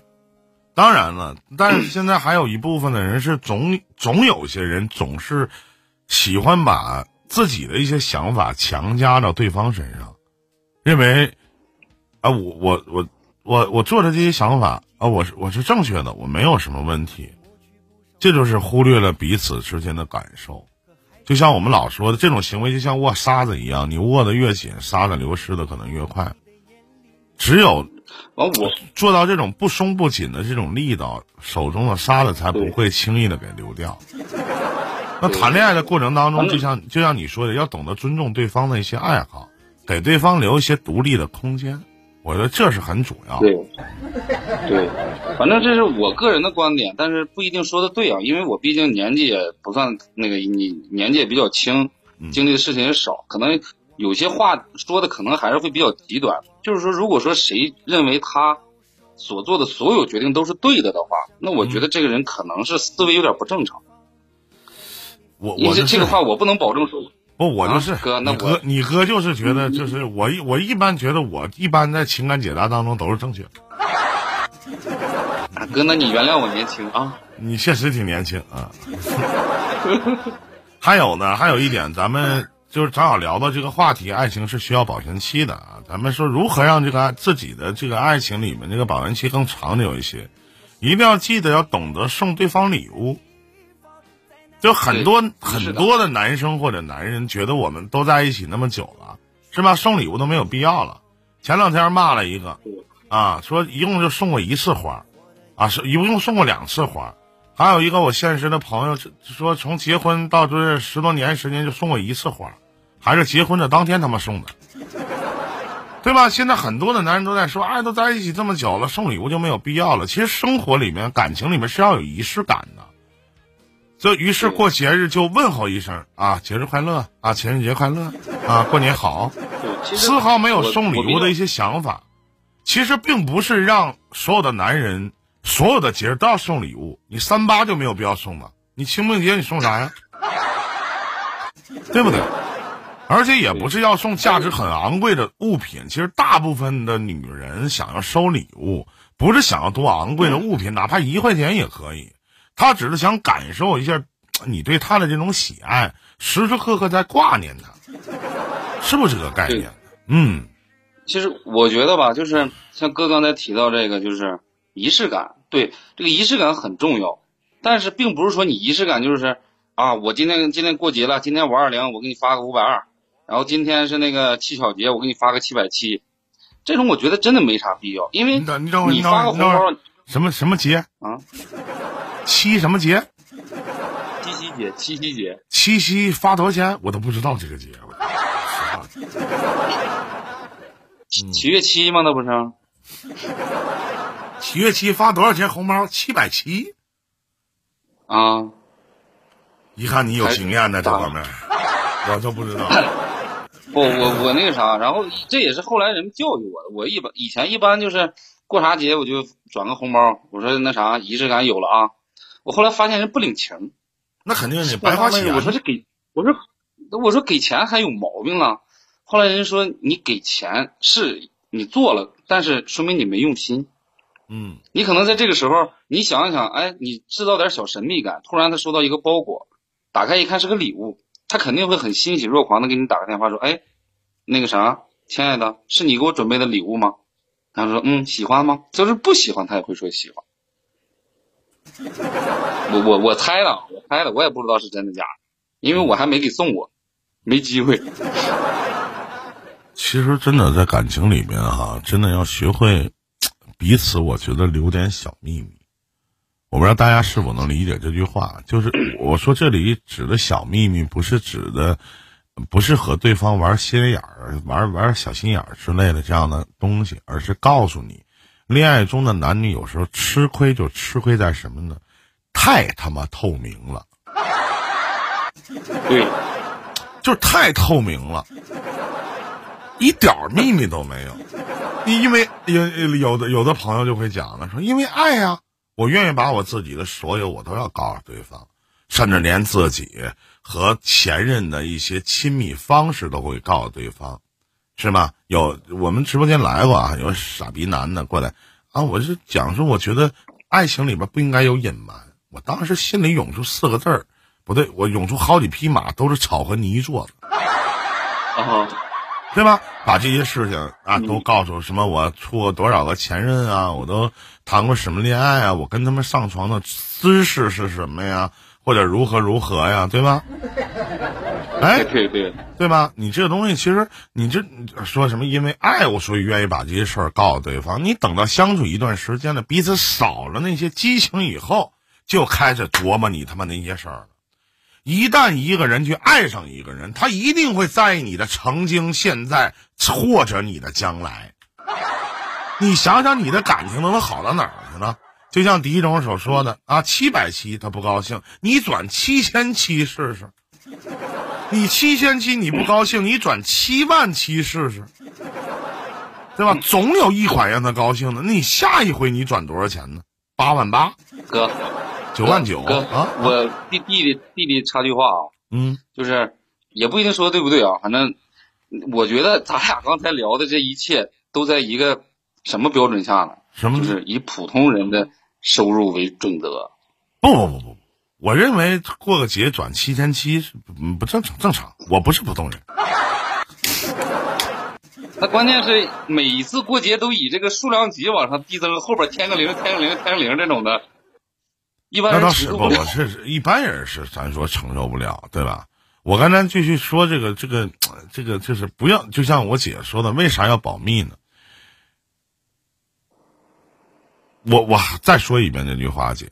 A: 当然了，但是现在还有一部分的人是总总有些人总是喜欢把。自己的一些想法强加到对方身上，认为啊，我我我我我做的这些想法啊，我是我是正确的，我没有什么问题，这就是忽略了彼此之间的感受。就像我们老说的，这种行为就像握沙子一样，你握得越紧，沙子流失的可能越快。只有
B: 我
A: 做到这种不松不紧的这种力道，手中的沙子才不会轻易的给流掉。那谈恋爱的过程当中，就像就像你说的，要懂得尊重对方的一些爱好，给对方留一些独立的空间，我觉得这是很主要。
B: 对，对，反正这是我个人的观点，但是不一定说的对啊，因为我毕竟年纪也不算那个，你年纪也比较轻，经历的事情也少，可能有些话说的可能还是会比较极端。就是说，如果说谁认为他所做的所有决定都是对的的话，那我觉得这个人可能是思维有点不正常。
A: 我我
B: 这个话我不能保证说，
A: 不我就是
B: 哥，那
A: 哥你哥就是觉得就是我一我一般觉得我一般在情感解答当中都是正确。
B: 哥，那你原谅我年轻啊。
A: 你确实挺年轻啊。还有呢，还有一点，咱们就是正好聊到这个话题，爱情是需要保鲜期的啊。咱们说如何让这个自己的这个爱情里面这个保鲜期更长久一些，一定要记得要懂得送对方礼物。就很多很多的男生或者男人觉得我们都在一起那么久了，是吧？送礼物都没有必要了。前两天骂了一个，啊，说一共就送过一次花，啊，是一共送过两次花。还有一个我现实的朋友说，从结婚到这十多年时间就送过一次花，还是结婚的当天他妈送的，对吧？现在很多的男人都在说，哎，都在一起这么久了，送礼物就没有必要了。其实生活里面、感情里面是要有仪式感的。这于是过节日就问候一声啊，节日快乐啊，情人节快乐啊，过年好，丝毫没有送礼物的一些想法。其实并不是让所有的男人所有的节日都要送礼物，你三八就没有必要送了？你清明节你送啥呀？对不对？而且也不是要送价值很昂贵的物品。其实大部分的女人想要收礼物，不是想要多昂贵的物品，哪怕一块钱也可以。他只是想感受一下 你对他的这种喜爱，时时刻刻在挂念他，是不是这个概念？嗯，
B: 其实我觉得吧，就是像哥刚才提到这个，就是仪式感。对，这个仪式感很重要，但是并不是说你仪式感就是啊，我今天今天过节了，今天五二零，我给你发个五百二，然后今天是那个七巧节，我给你发个七百七，这种我觉得真的没啥必要，因为你发个红包，
A: 什么什么节
B: 啊？
A: 七什么节？
B: 七夕节，七夕节，
A: 七夕发多少钱？我都不知道这个节。
B: 七月七吗？那不是？
A: 七月七发多少钱红包？七百七。
B: 啊！
A: 一看你有经验呢，这方面，我都不知道。
B: 不，我我那个啥，然后这也是后来人们教育我的。我一般以前一般就是过啥节我就转个红包，我说那啥仪式感有了啊。我后来发现人不领情，
A: 那肯定是白花钱。
B: 我说这给，我说我说给钱还有毛病了。后来人说你给钱是你做了，但是说明你没用心。
A: 嗯
B: 你可能在这个时候，你想一想，哎，你制造点小神秘感，突然他收到一个包裹，打开一看是个礼物，他肯定会很欣喜若狂的给你打个电话说，哎，那个啥，亲爱的，是你给我准备的礼物吗？他说，嗯，喜欢吗？就是不喜欢，他也会说喜欢。我我我猜的，我猜的，我也不知道是真的假的，因为我还没给送过，没机会。
A: 其实真的在感情里面哈，真的要学会彼此，我觉得留点小秘密。我不知道大家是否能理解这句话，就是 我说这里指的小秘密，不是指的不是和对方玩心眼儿、玩玩小心眼儿之类的这样的东西，而是告诉你，恋爱中的男女有时候吃亏就吃亏在什么呢？太他妈透明了，
B: 对，
A: 就是太透明了，一点儿秘密都没有。你因为有有的有的朋友就会讲了，说因为爱呀、我愿意把我自己的所有我都要告诉对方，甚至连自己和前任的一些亲密方式都会告诉对方，是吗？有我们直播间来过啊，有傻逼男的过来啊，我是讲说，我觉得爱情里边不应该有隐瞒。我当时心里涌出四个字儿，不对，我涌出好几匹马，都是草和泥做的。
B: 啊，
A: 对吧？把这些事情啊都告诉什么？我处过多少个前任啊？我都谈过什么恋爱啊？我跟他们上床的姿势是什么呀？或者如何如何呀？对吧？哎，
B: 对对，
A: 对吧？你这个东西其实你这说什么？因为爱，我所以愿意把这些事儿告诉对方。你等到相处一段时间了，彼此少了那些激情以后，就开始琢磨你他妈那些事儿了。一旦一个人去爱上一个人，他一定会在意你的曾经、现在或者你的将来。你想想，你的感情能好到哪儿去呢？就像第一种所说的啊，七百七他不高兴，你转七千七试试。你七千七你不高兴，你转七万七试试，对吧？总有一款让他高兴的。那你下一回你转多少钱呢？八万八、
B: 哥，
A: 九万九
B: 哥，
A: 啊？
B: 我弟弟弟弟弟插句话啊，
A: 嗯
B: 就是也不一定说的对不对啊，反正我觉得咱俩刚才聊的这一切都在一个什么标准下呢？
A: 什么
B: 就是以普通人的收入为准则。
A: 不不不不，我认为过个节转七千七是不不正常正常。我不是普通人，
B: 那关键是每一次过节都以这个数量级往上递增，后边添个零、添个零、添个零这种的，一般
A: 那
B: 人
A: 倒是不，我是是一般人是咱说承受不了，对吧？我刚才继续说这个这个 这个就是不要，就像我姐说的，为啥要保密呢？我我再说一遍这句话，姐，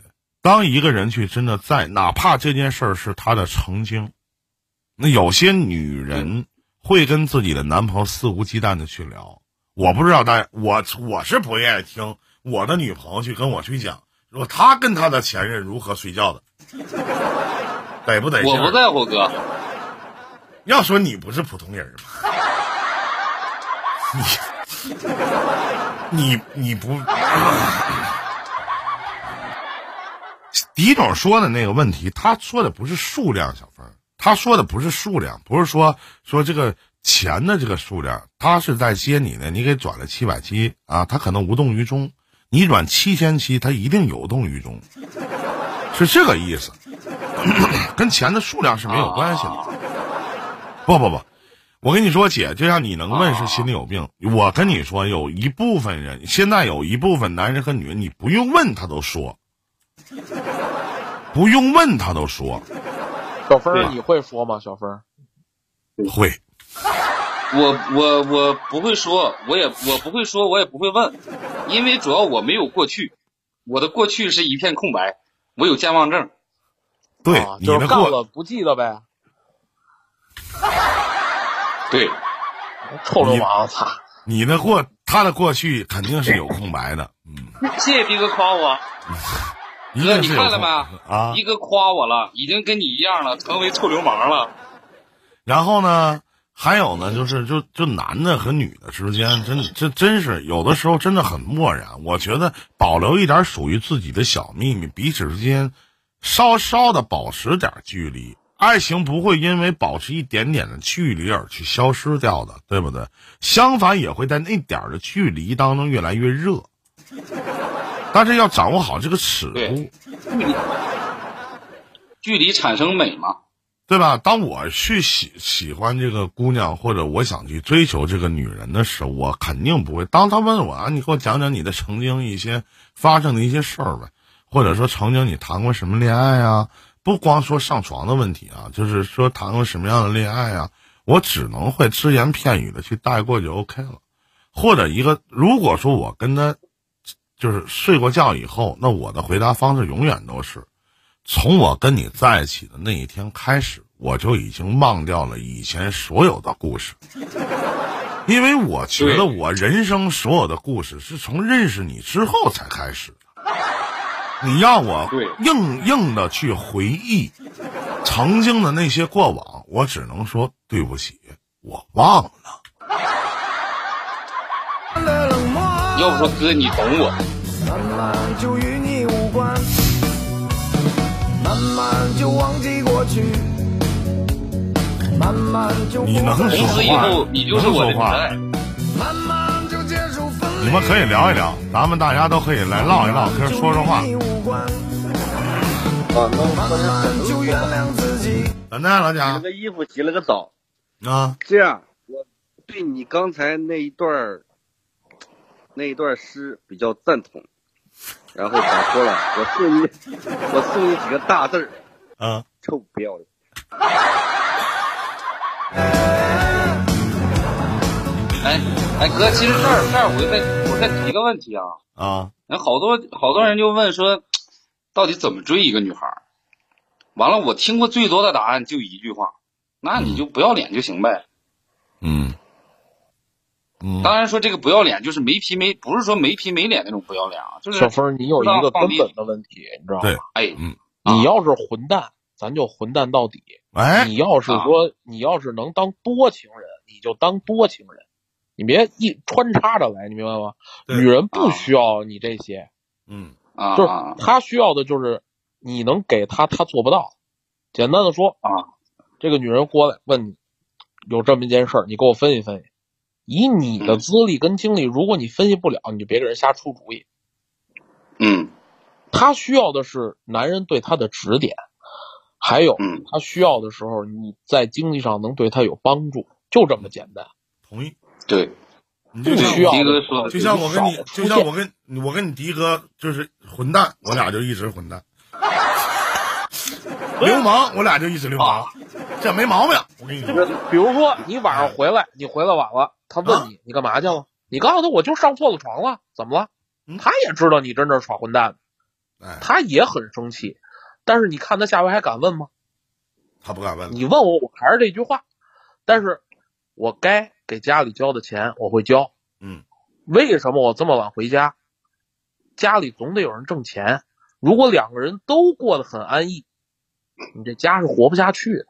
A: 当一个人去真的在，哪怕这件事儿是他的曾经，那有些女人会跟自己的男朋友肆无忌惮的去聊。我不知道大家，我我是不愿意听我的女朋友去跟我去讲，说她跟她的前任如何睡觉的，得不得？
B: 我不在乎哥，
A: 要说你不是普通人吗 你你你不，狄总说的那个问题，他说的不是数量，小峰，他说的不是数量，不是说说这个钱的这个数量，他是在接你的，你给转了七百七啊，他可能无动于衷，你转七千七，他一定有动于衷，是这个意思，跟钱的数量是没有关系的。
B: 啊
A: 不不不，我跟你说，姐，就像你能问是心里有病。我跟你说，有一部分人，现在有一部分男人和女人，你不用问他都说，不用问他都说
C: 小峰你会说吗？小峰，
A: 会。
B: 我我我不会说，我也我不会说，我也不会问，因为主要我没有过去，我的过去是一片空白，我有健忘症。
A: 对、
C: 啊，
A: 你
C: 就是干
A: 的过，
C: 了不记得呗。
B: 对，
C: 臭流氓，操！
A: 你的过，他的过去肯定是有空白的，嗯，
B: 谢谢逼哥夸我，
A: 一
B: 哥你看了没？
A: 啊
B: 一。哥夸我了，已经跟你一样了，成为臭流氓了。
A: 然后呢，还有呢，就是就就男的和女的之间，真这真是有的时候真的很漠然。我觉得保留一点属于自己的小秘密，彼此之间稍稍的保持点距离，爱情不会因为保持一点点的距离而去消失掉的，对不对？相反，也会在那点儿的距离当中越来越热。但是要掌握好这个尺度，
B: 距离产生美嘛。
A: 对吧？当我去喜喜欢这个姑娘，或者我想去追求这个女人的时候，我肯定不会。当他问我啊，你给我讲讲你的曾经一些发生的一些事儿呗，或者说曾经你谈过什么恋爱啊？不光说上床的问题啊，就是说谈过什么样的恋爱啊？我只能会只言片语的去带过就 OK 了。或者一个，如果说我跟她就是睡过觉以后，那我的回答方式永远都是。从我跟你在一起的那一天开始，我就已经忘掉了以前所有的故事，因为我觉得我人生所有的故事是从认识你之后才开始的。你让我硬硬的去回忆曾经的那些过往，我只能说对不起，我忘了。
B: 要不说哥，你懂我。
D: 慢慢就与你无关，慢慢就忘记过去，慢慢就
A: 你能
D: 不再
B: 从此以后，你就是我的真爱。
D: 慢慢就结束分离。
A: 你们可以聊一聊，咱们大家都可以来唠一唠嗑，说说话
D: 就。与你无关
C: 啊，那
D: 慢慢就原谅自己。
A: 怎的，老
E: 洗了
A: 贾
E: 个衣服，洗了个澡。
A: 啊？
E: 这样，我对你刚才那一段儿那一段诗比较赞同。然后咋说了？我送你，我送你几个大字儿：
A: 啊，
E: 臭不要脸。
B: 哎哎，哥，其实这儿这儿我再我再提个问题啊，
A: 啊，
B: 人好多好多人就问说，到底怎么追一个女孩儿？完了，我听过最多的答案就一句话，那你就不要脸就行呗。
A: 嗯，嗯，
B: 当然说这个不要脸就是没皮没，不是说没皮没脸那种不要脸啊，就是
C: 小峰，你有一个根本的问题，你知道
A: 对
C: 吗？
B: 哎，
C: 你要是混蛋，咱就混蛋到底。
A: 哎，
C: 你要是说你要是能当多情人，你就当多情人，你别一穿插着来，你明白吗？女人不需要你这些，
A: 嗯
C: 就是
B: 啊啊
C: 她需要的就是你能给她，她做不到。简单的说
B: 啊，
C: 这个女人过来问你有这么一件事儿，你给我分析分析。以你的
B: 嗯
C: 资历跟经历，如果你分析不了，你就别给人瞎出主意。
B: 嗯
C: 他需要的是男人对他的指点，还有
B: 嗯
C: 她需要的时候你在经济上能对他有帮助，就这么简单。
A: 同意。
B: 对，
A: 你就像
C: 不需要
B: 迪哥说的
A: 就像我跟你就像我跟我跟你迪哥就是混蛋，我俩就一直混蛋。流氓，我俩就一直流氓，这没毛病。我跟你说，
C: 比如说你晚上回来，你回来晚了，他问你你干嘛去了，你告诉他我就上错了床了，怎么了
A: 嗯？
C: 他也知道你真这耍混蛋，
A: 哎，
C: 他也很生气，但是你看他下回还敢问吗？
A: 他不敢问。
C: 你问我，我还是这句话，但是我该给家里交的钱我会交。
A: 嗯，
C: 为什么我这么晚回家？家里总得有人挣钱。如果两个人都过得很安逸，你这家是活不下去的。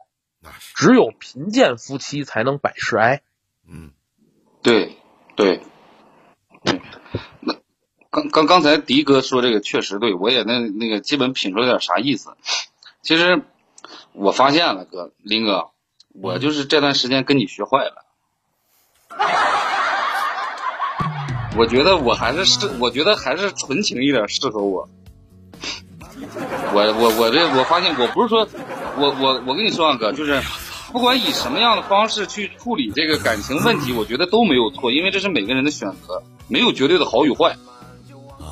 C: 只有贫贱夫妻才能百事哀。
A: 嗯
B: 对对对，那刚刚刚才迪哥说这个确实对，我也那那个基本品出来点啥意思。其实我发现了，哥林哥，我就是这段时间跟你学坏了。我觉得我还是适，我觉得还是纯情一点适合我。我我我这我发现我不是说，我我我跟你说啊哥，就是不管以什么样的方式去处理这个感情问题，我觉得都没有错，因为这是每个人的选择，没有绝对的好与坏。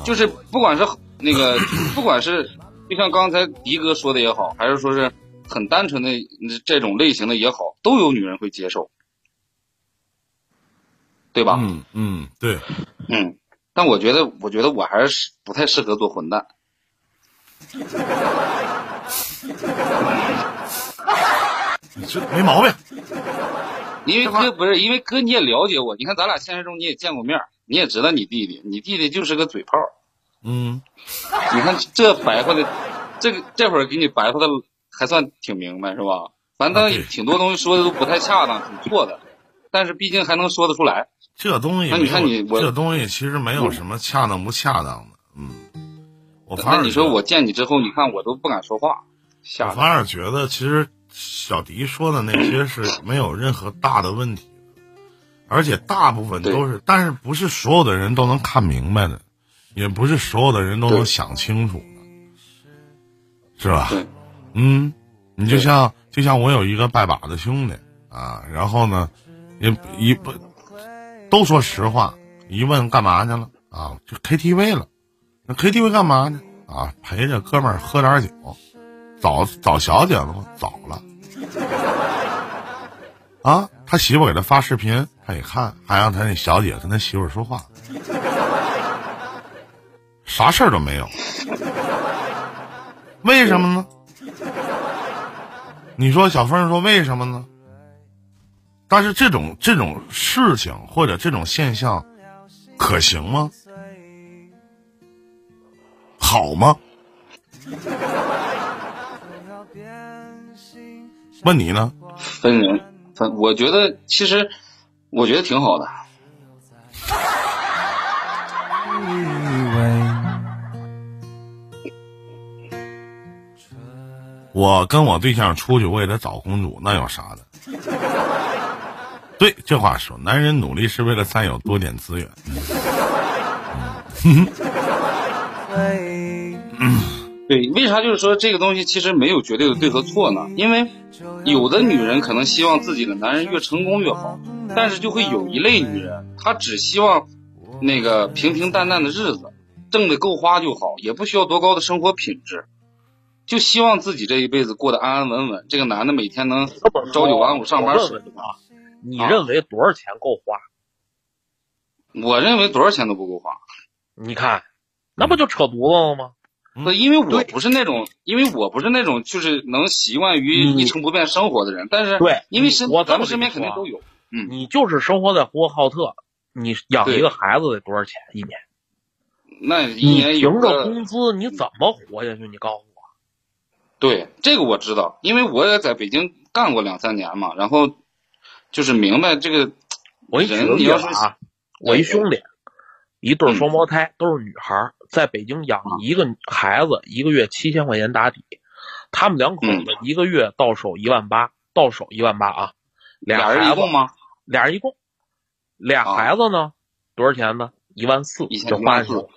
B: 就是不管是那个，不管是就像刚才迪哥说的也好，还是说是很单纯的这种类型的也好，都有女人会接受，对吧？
A: 嗯嗯，对，
B: 嗯，但我觉得，我觉得我还是不太适合做混蛋。
A: 你这没毛病。
B: 因为哥不是，因为哥你也了解我，你看咱俩现实中你也见过面，你也知道你弟弟，你弟弟就是个嘴炮。
A: 嗯，
B: 你看这白话的，这个这会儿给你白话的还算挺明白是吧？反正挺多东西说的都不太恰当，挺错的，但是毕竟还能说得出来。
A: 这东西
B: 那你看你我
A: 这东西其实没有什么恰当不恰当的。嗯，我反而
B: 你说我见你之后，你看我都不敢说话，
A: 反而觉得，其实小迪说的那些是 没有任何大的问题的，而且大部分都是，但是不是所有的人都能看明白的，也不是所有的人都能想清楚的，是吧？嗯，你就像就像我有一个拜把子兄弟啊，然后呢，也一不都说实话，一问干嘛去了啊？就 KTV 了，那 KTV 干嘛呢？啊，陪着哥们儿喝点酒，找找小姐了吗？找了。啊，他媳妇给他发视频，他一看，还让他那小姐跟他媳妇说话，啥事儿都没有。为什么呢？你说小凤说为什么呢？但是这种这种事情或者这种现象可行吗？好吗？问你呢？
B: 分人分，我觉得其实我觉得挺好的。
A: 我跟我对象出去，我也得找公主，那有啥的？对，这话说，男人努力是为了占有多点资源。
B: 对，为啥就是说这个东西其实没有绝对的对和错呢？因为有的女人可能希望自己的男人越成功越好，但是就会有一类女人，她只希望那个平平淡淡的日子，挣的够花就好，也不需要多高的生活品质，就希望自己这一辈子过得安安稳稳。这个男的每天能朝九晚五上班是
C: 我问问你啊，你认为多少钱够花？
B: 我认为多少钱都不够花。
C: 你看，那不就扯犊子了吗？
B: 不，因为我不是那种，因为我不是那种就是能习惯于一成不变生活的人。但是
C: 对
B: 因为身
C: 我
B: 咱们身边肯定都有。嗯，
C: 你就是生活在呼和浩特，你养一个孩子得多少钱一年？
B: 那一
C: 你
B: 年有
C: 凭着
B: 个
C: 工资你怎么活下去？你告诉我。
B: 对这个我知道，因为我也在北京干过两三年嘛，然后就是明白这个
C: 我一你举
B: 人
C: 个例子
B: 你要是
C: 啊，我一兄弟，一对双胞胎，都是女孩，在北京养一个孩子，一个月七千块钱打底，他们两口子一个月到手一万八，到手一万八啊，俩
B: 俩人一共吗？
C: 俩人一共，俩
B: 啊
C: 孩子呢，多少钱呢？一万四，
B: 一千
C: 这
B: 一万四
C: 花下去，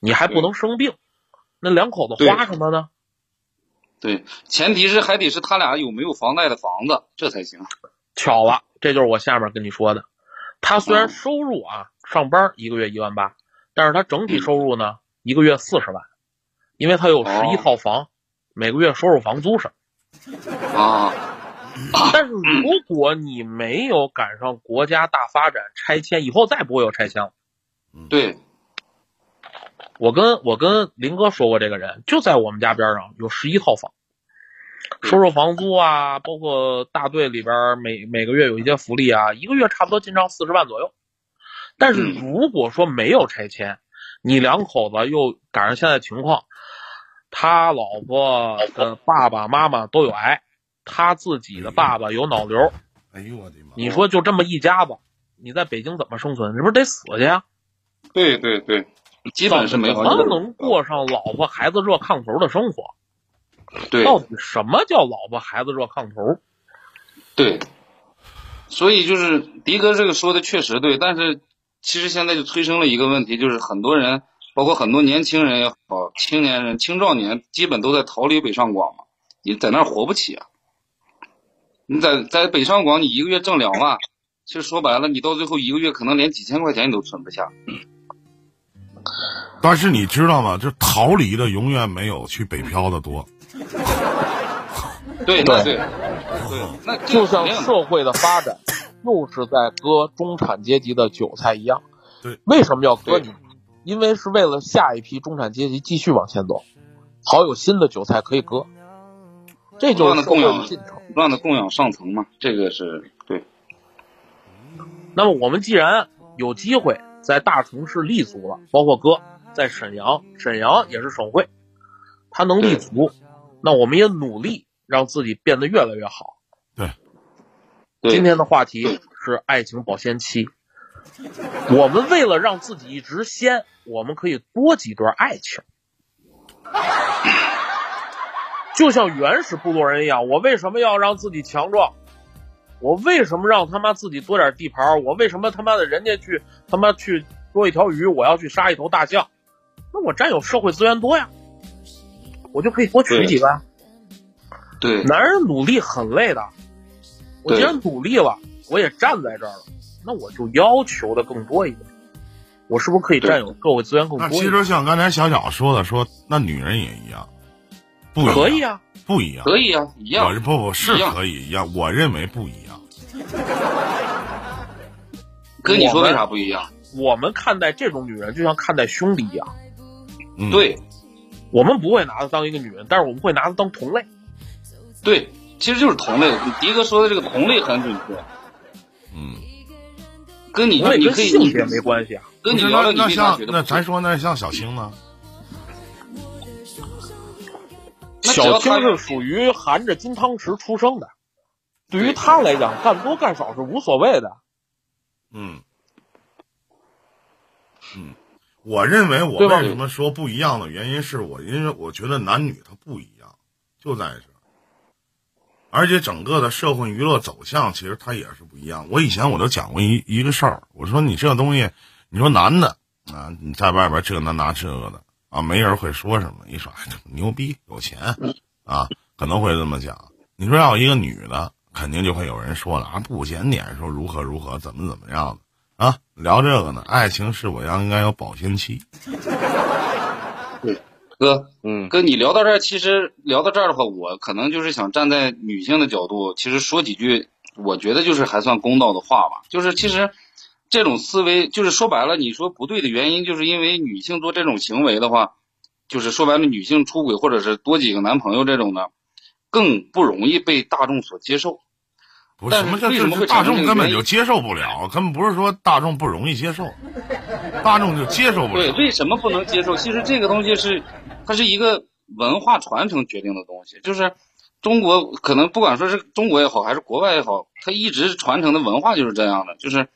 C: 你还不能生病，那两口子花什么呢？
B: 对，前提是还得是他俩有没有房贷的房子，这才行。
C: 巧了，这就是我下面跟你说的。他虽然
B: 嗯
C: 收入啊，上班一个月一万八，但是他整体收入呢，一个月四十万，因为他有十一
B: 哦
C: 套房，每个月收入房租什么。
B: 啊，
C: 但是如果你没有赶上国家大发展拆迁，以后再不会有拆迁了。
B: 对，
C: 我跟我跟林哥说过，这个人就在我们家边上有十一套房，收入房租啊，包括大队里边每每个月有一些福利啊，一个月差不多进账四十万左右。但是
B: 嗯
C: 如果说没有拆迁，你两口子又赶上现在情况，他老婆的爸爸妈妈都有癌，他自己的爸爸有脑瘤，
A: 哎呦我的妈！
C: 你说就这么一家子，你在北京怎么生存？你不是得死去呀？
B: 对对对，基本是没
C: 怎
B: 法
C: 么能过上老婆孩子热炕头的生活？
B: 对
C: 到底什么叫老婆孩子热炕头？
B: 对，所以就是迪哥这个说的确实对，但是其实现在就催生了一个问题，就是很多人，包括很多年轻人也好，青年人、青壮年，基本都在逃离北上广嘛，你在那儿活不起啊。你在在北上广，你一个月挣两万，其实说白了，你到最后一个月可能连几千块钱你都存不下。
A: 但是你知道吗？就逃离的永远没有去北漂的多。
B: 对，对对，对，那
C: 就像社会的发展，就是在割中产阶级的韭菜一样。
A: 对，
C: 为什么要割
B: 对
C: 你？因为是为了下一批中产阶级继续往前走，好有新的韭菜可以割。这就是供养进程。
B: 不断的供养上层嘛，这个是对。
C: 那么我们既然有机会在大城市立足了，包括哥在沈阳，沈阳也是省会，他能立足，那我们也努力让自己变得越来越好。
B: 对
C: 今天的话题是爱情保鲜期。我们为了让自己一直鲜，我们可以多几段爱情。就像原始部落人一样，我为什么要让自己强壮？我为什么让他妈自己多点地盘？我为什么他妈的人家去他妈去捉一条鱼，我要去杀一头大象？那我占有社会资源多呀，我就可以多娶几个呀。
B: 对
C: 男人努力很累的，我既然努力了，我也站在这儿了，那我就要求的更多一点。我是不是可以占有社会资源更
A: 那其
C: 多一点？
A: 实像刚才小小说的说，那女人也一样，不样
C: 可以啊，
A: 不一样。
B: 可以啊，一样
A: 我是。不不是可以一样，我认为不一样。
B: 跟你说为啥不一样？
C: 我们看待这种女人就像看待兄弟一样，
A: 嗯，
B: 对
C: 我们不会拿她当一个女人，但是我们会拿她当同类。
B: 对，其实就是同类。迪哥说的这个同类很准确，
A: 嗯，
B: 跟你你可以
C: 性别没关系啊。
B: 跟你聊聊你
A: 那那像那咱说那像小青呢？
C: 小青是属于含着金汤匙出生的，对于他来讲，干多干少是无所谓的。
A: 嗯嗯，我认为我为什么说不一样的原因是我因为我觉得男女他不一样，就在这儿。而且整个的社会娱乐走向其实它也是不一样。我以前我都讲过一一个事儿，我说你这东西，你说男的啊，你在外边这那那这个的啊，没人会说什么，一说哎牛逼有钱啊，可能会这么讲。你说要一个女的，肯定就会有人说了啊，不检点，说如何如何，怎么怎么样的啊，聊这个呢？爱情是否要应该有保鲜期？
B: 哥，
E: 嗯，
B: 跟你聊到这儿，其实聊到这儿的话，我可能就是想站在女性的角度，其实说几句，我觉得就是还算公道的话吧。就是其实这种思维，就是说白了，你说不对的原因，就是因为女性做这种行为的话，就是说白了，女性出轨或者是多几个男朋友这种的，更不容易被大众所接受。
A: 不是什么叫这
B: 为什么会
A: 大众根本就接受不了，根本不是说大众不容易接受，大众就接受不了对，
B: 为什么不能接受？其实这个东西是，它是一个文化传承决定的东西，就是中国可能不管说是中国也好，还是国外也好，它一直传承的文化就是这样的，就是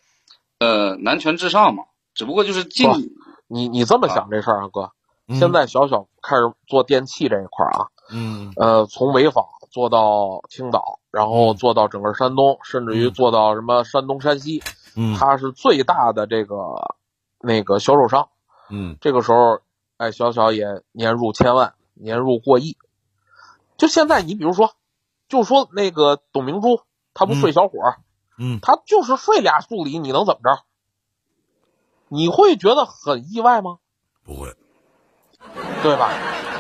B: 呃男权至上嘛。只不过就是近
C: 你你这么想这事儿啊，哥，
A: 嗯
C: 现在小小开始做电器这一块儿啊，
A: 嗯
C: 呃，从潍坊做到青岛，然后做到整个山东，甚至于
A: 嗯
C: 做到什么山东、山西，
A: 嗯
C: 它是最大的这个那个销售商。
A: 嗯
C: 这个时候，哎，小小也年入千万，年入过亿。就现在，你比如说，就说那个董明珠，她不睡小伙儿，
A: 嗯，
C: 她就是睡俩助理，你能怎么着？你会觉得很意外吗？
A: 不会，
C: 对吧？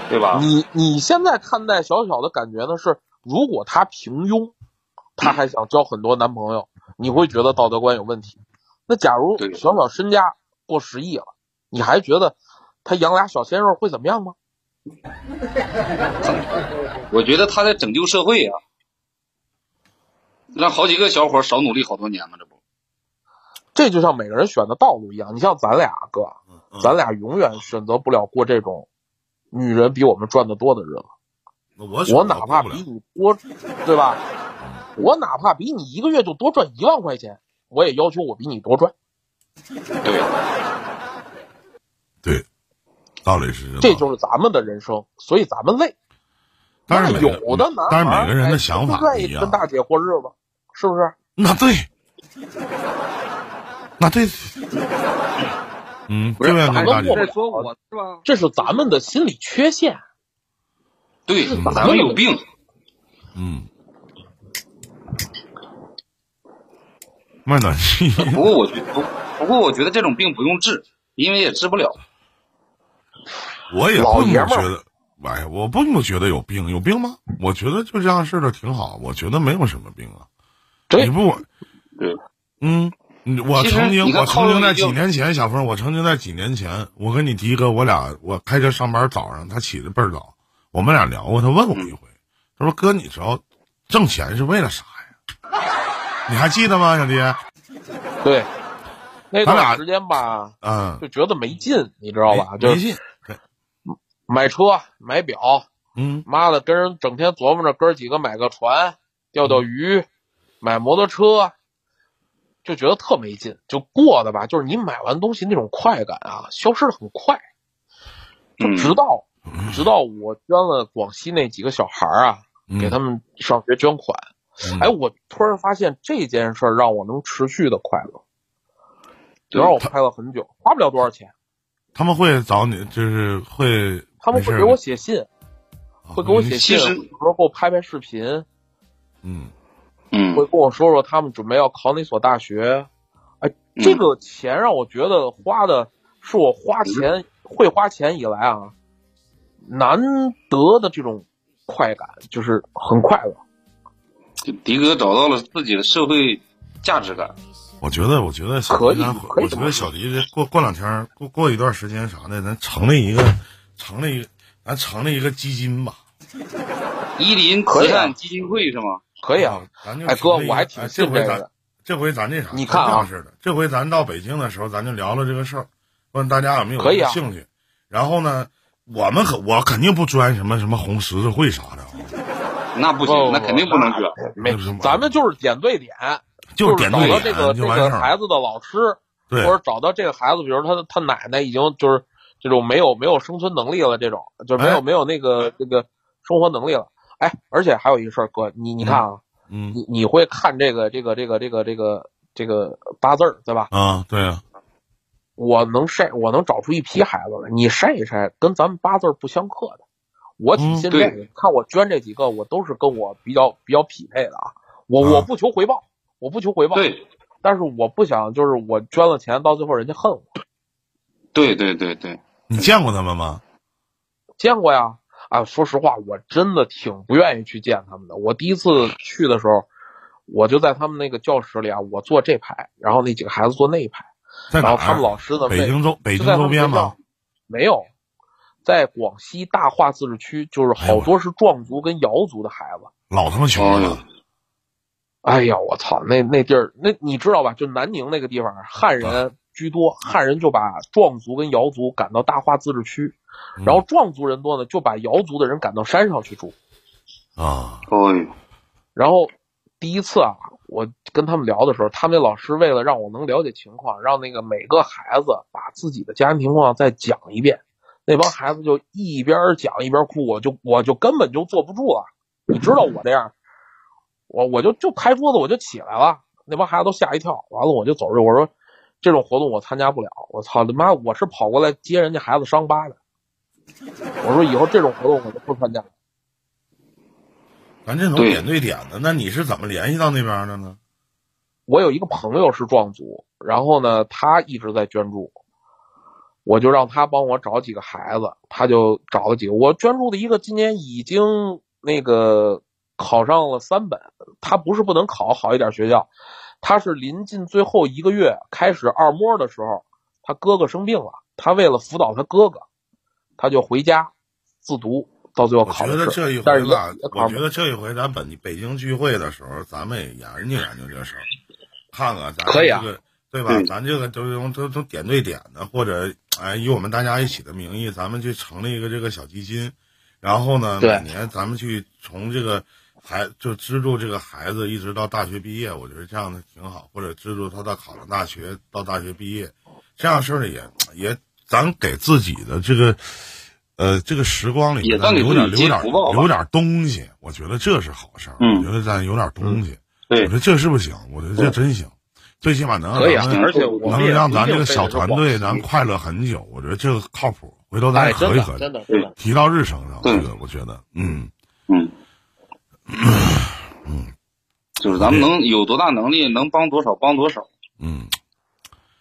B: 对吧？
C: 你你现在看待小小的感觉呢是，如果她平庸，她还想交很多男朋友，你会觉得道德观有问题。那假如
B: 对
C: 小小身家过十亿了，你还觉得她养俩小鲜肉会怎么样吗？
B: 我觉得他在拯救社会呀、让好几个小伙少努力好多年嘛，这不？
C: 这就像每个人选的道路一样。你像咱俩哥，
A: 嗯
C: 咱俩永远选择不了过这种女人比我们赚的多的日子。
A: 我
C: 我哪怕比你多，对吧？我哪怕比你一个月就多赚一万块钱，我也要求我比你多赚。
B: 对，
A: 对，道理是
C: 这就是咱们的人生，所以咱们累。那
A: 但是
C: 有的男孩，
A: 但是每个人
C: 哎
A: 的想法
C: 就愿意
A: 不一样。
C: 跟大姐过日子，是不是？
A: 那对，那对，嗯，
E: 不
A: 愿意跟大姐
C: 我们
E: 在说我是吧？
C: 这是咱们的心理缺陷。
B: 对，咱们有病。
A: 嗯，卖暖气，
B: 不过我觉不不过我觉得这种病不用治，因为也治不了。
A: 我也不觉得，哎，我并不觉得有病，有病吗？我觉得就这样式的挺好，我觉得没有什么病啊。
C: 对
A: 你不，
B: 对，
A: 嗯，我曾经我曾经在几年前，小峰，我曾经在几年前，我跟你迪哥，我俩我开车上班早上，他起的倍儿早，我们俩聊过，他问我一回，他说哥，你知道挣钱是为了啥呀？你还记得吗，小弟？
C: 对，那段时间吧，
A: 嗯，
C: 就觉得没劲，你知道吧？就
A: 没没劲，
C: 买车、买表，
A: 嗯
C: 妈的，跟人整天琢磨着哥几个买个船，钓钓鱼，买摩托车，就觉得特没劲，就过的吧，就是你买完东西那种快感啊，消失的很快。就
B: 嗯
C: 直到直到我捐了广西那几个小孩儿啊，
A: 嗯。
C: 给他们上学捐款，
A: 嗯。
C: 哎，我突然发现这件事儿让我能持续的快乐，
B: 对
C: 能让我快乐很久，花不了多少钱。
A: 他们会找你，就是会
C: 他们会给我写信，
A: 啊
C: 会给我写信，有时候给我拍拍视频，
A: 嗯。
B: 嗯。
C: 会跟我说说他们准备要考哪所大学。哎，这个钱让我觉得花的是我花钱会花钱以来啊，难得的这种快感，就是很快乐。
B: 就迪哥找到了自己的社会价值感。
A: 我觉得，我觉得小
C: 可以
A: 我觉得小迪这过过两天，过过一段时间啥的，咱成立一个，成立一个，咱成立一个基金吧。
B: 伊林慈善基金会是吗？
C: 可以啊，
A: 咱就
C: 哎哥，我还挺
A: 哎这回咱
C: 这
A: 回咱这啥？
C: 你看啊
A: 这回咱到北京的时候，咱就聊聊这个事儿，问大家有没有兴趣。然后呢，我们可我肯定不钻什么什么红十字会啥的，
B: 那不行，那肯定不能捐。
C: 没咱们就是点对点，
A: 就是
C: 是找到
A: 点对点
C: 这个这。个孩子的老师，
A: 对
C: 或者找到这个孩子，比如他他奶奶已经就是这种没有没有生存能力了，这种就没有、
A: 哎
C: 没有那个这个生活能力了。哎，而且还有一个事儿，哥，你你看啊，
A: 嗯
C: 你你会看这个这个这个这个这个这个八字儿对吧？
A: 啊，对啊，
C: 我能筛，我能找出一批孩子来，你筛一筛，跟咱们八字儿不相克的，我挺信这个。
B: 对
C: 看我捐这几个，我都是跟我比较比较匹配的啊。我、
A: 啊
C: 我不求回报，我不求回报，
B: 对
C: 但是我不想就是我捐了钱，到最后人家恨我。
B: 对对对对，
A: 你见过他们吗？
C: 见过呀，啊，说实话，我真的挺不愿意去见他们的。我第一次去的时候，我就在他们那个教室里啊，我坐这排，然后那几个孩子坐那一排，
A: 在哪儿？
C: 然后他们老师呢，
A: 北京周北京周边吗？
C: 没有，在广西大化自治区，就是好多是壮族跟瑶族的孩子。
A: 老他妈穷了。
C: 哎呀，我操，那那地儿，那你知道吧？就南宁那个地方，汉人居多，汉人就把壮族跟瑶族赶到大化自治区，
A: 嗯
C: 然后壮族人多呢，就把瑶族的人赶到山上去住。
A: 啊，
B: 哎呦，
C: 然后第一次啊，我跟他们聊的时候，他们那老师为了让我能了解情况，让那个每个孩子把自己的家庭情况再讲一遍。那帮孩子就一边讲一边哭，我就我就根本就坐不住了。你知道我这样，我我就就拍桌子我就起来了，那帮孩子都吓一跳。完了我就走着，我说这种活动我参加不了。我操他妈，我是跑过来接人家孩子伤疤的。我说以后这种活动我就不参加了。
A: 咱这种点对点的，那你是怎么联系到那边的呢？
C: 我有一个朋友是壮族，然后呢，他一直在捐助，我就让他帮我找几个孩子，他就找了几个。我捐助的一个今年已经那个考上了三本，他不是不能考好一点学校，他是临近最后一个月开始二模的时候，他哥哥生病了，他为了辅导他哥哥，他就回家自读，到最后
A: 我觉得这一回吧我觉得这一回咱本北京聚会的时候，咱们也研究研究这事儿，看看咱
C: 可以啊
A: 这个对吧？
B: 对
A: 咱这个都用都都点对点的，或者哎以我们大家一起的名义，咱们去成立一个这个小基金，然后呢，每年咱们去从这个孩就资助这个孩子一直到大学毕业，我觉得这样的挺好，或者资助他到考上大学到大学毕业，这样事儿也也咱给自己的这个。呃，这个时光里
B: 也
A: 咱留点留点留点东西，我觉得这是好事儿。
B: 嗯。
A: 我觉得咱有点东西，
B: 对
A: 我觉得这是不行，我觉得这真行，最起码能让咱，能
C: 也
A: 让咱这个小团队咱快乐很久，我觉得这个靠谱。回头咱
C: 哎，真的
A: 合一合提到日程上，
B: 对
A: 这个我觉得，嗯，
B: 嗯。嗯 就是咱们能有多大能力，能帮多少帮多少。
A: 嗯，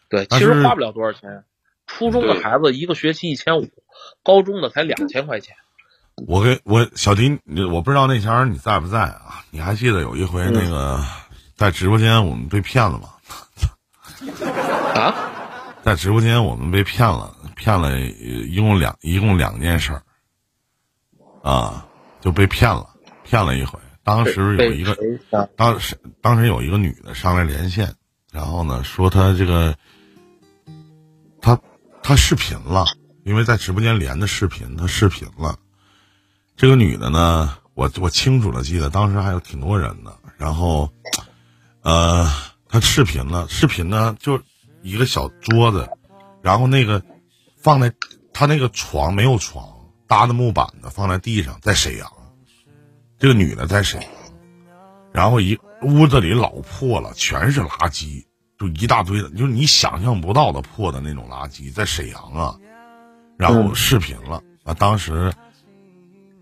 C: 对，其实花不了多少钱。初中的孩子一个学期一千五，高中的才两千块钱。
A: 我给我小迪，我不知道那前儿你在不在啊？你还记得有一回
C: 嗯
A: 那个在直播间我们被骗了吗？
C: 啊？
A: 在直播间我们被骗了，骗了，呃一共两一共两件事儿，啊，就被骗了，骗了一回。当时有一个，当时当时有一个女的上来连线，然后呢说她这个，她他视频了，因为在直播间连的视频，他视频了。这个女的呢，我我清楚的记得，当时还有挺多人的。然后，呃，她视频了，视频呢就一个小桌子，然后那个放在她那个床没有床，搭的木板子放在地上，在沈阳，这个女的在沈阳，然后一屋子里老破了，全是垃圾，就一大堆的，就是你想象不到的破的那种垃圾，在沈阳啊，然后视频了啊，当时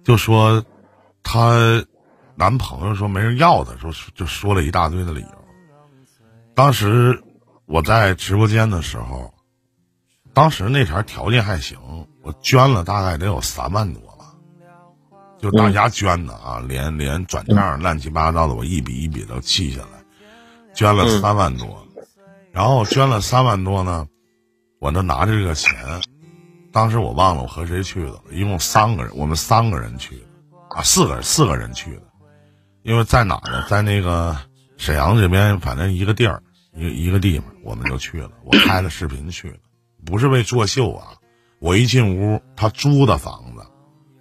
A: 就说她男朋友说没人要她，说就说了一大堆的理由。当时我在直播间的时候，当时那茬条件还行，我捐了大概得有三万多吧，就大家捐的啊，连连转账乱七八糟的，我一笔一笔都记下来，捐了三万多，然后捐了三万多呢，我就拿着这个钱，当时我忘了我和谁去的了，一共三个人，我们三个人去的啊，四个人四个人去的，因为在哪呢？在那个沈阳这边，反正一个地儿，一个一个地方，我们就去了。我拍了视频去了，不是为作秀啊。我一进屋，他租的房子，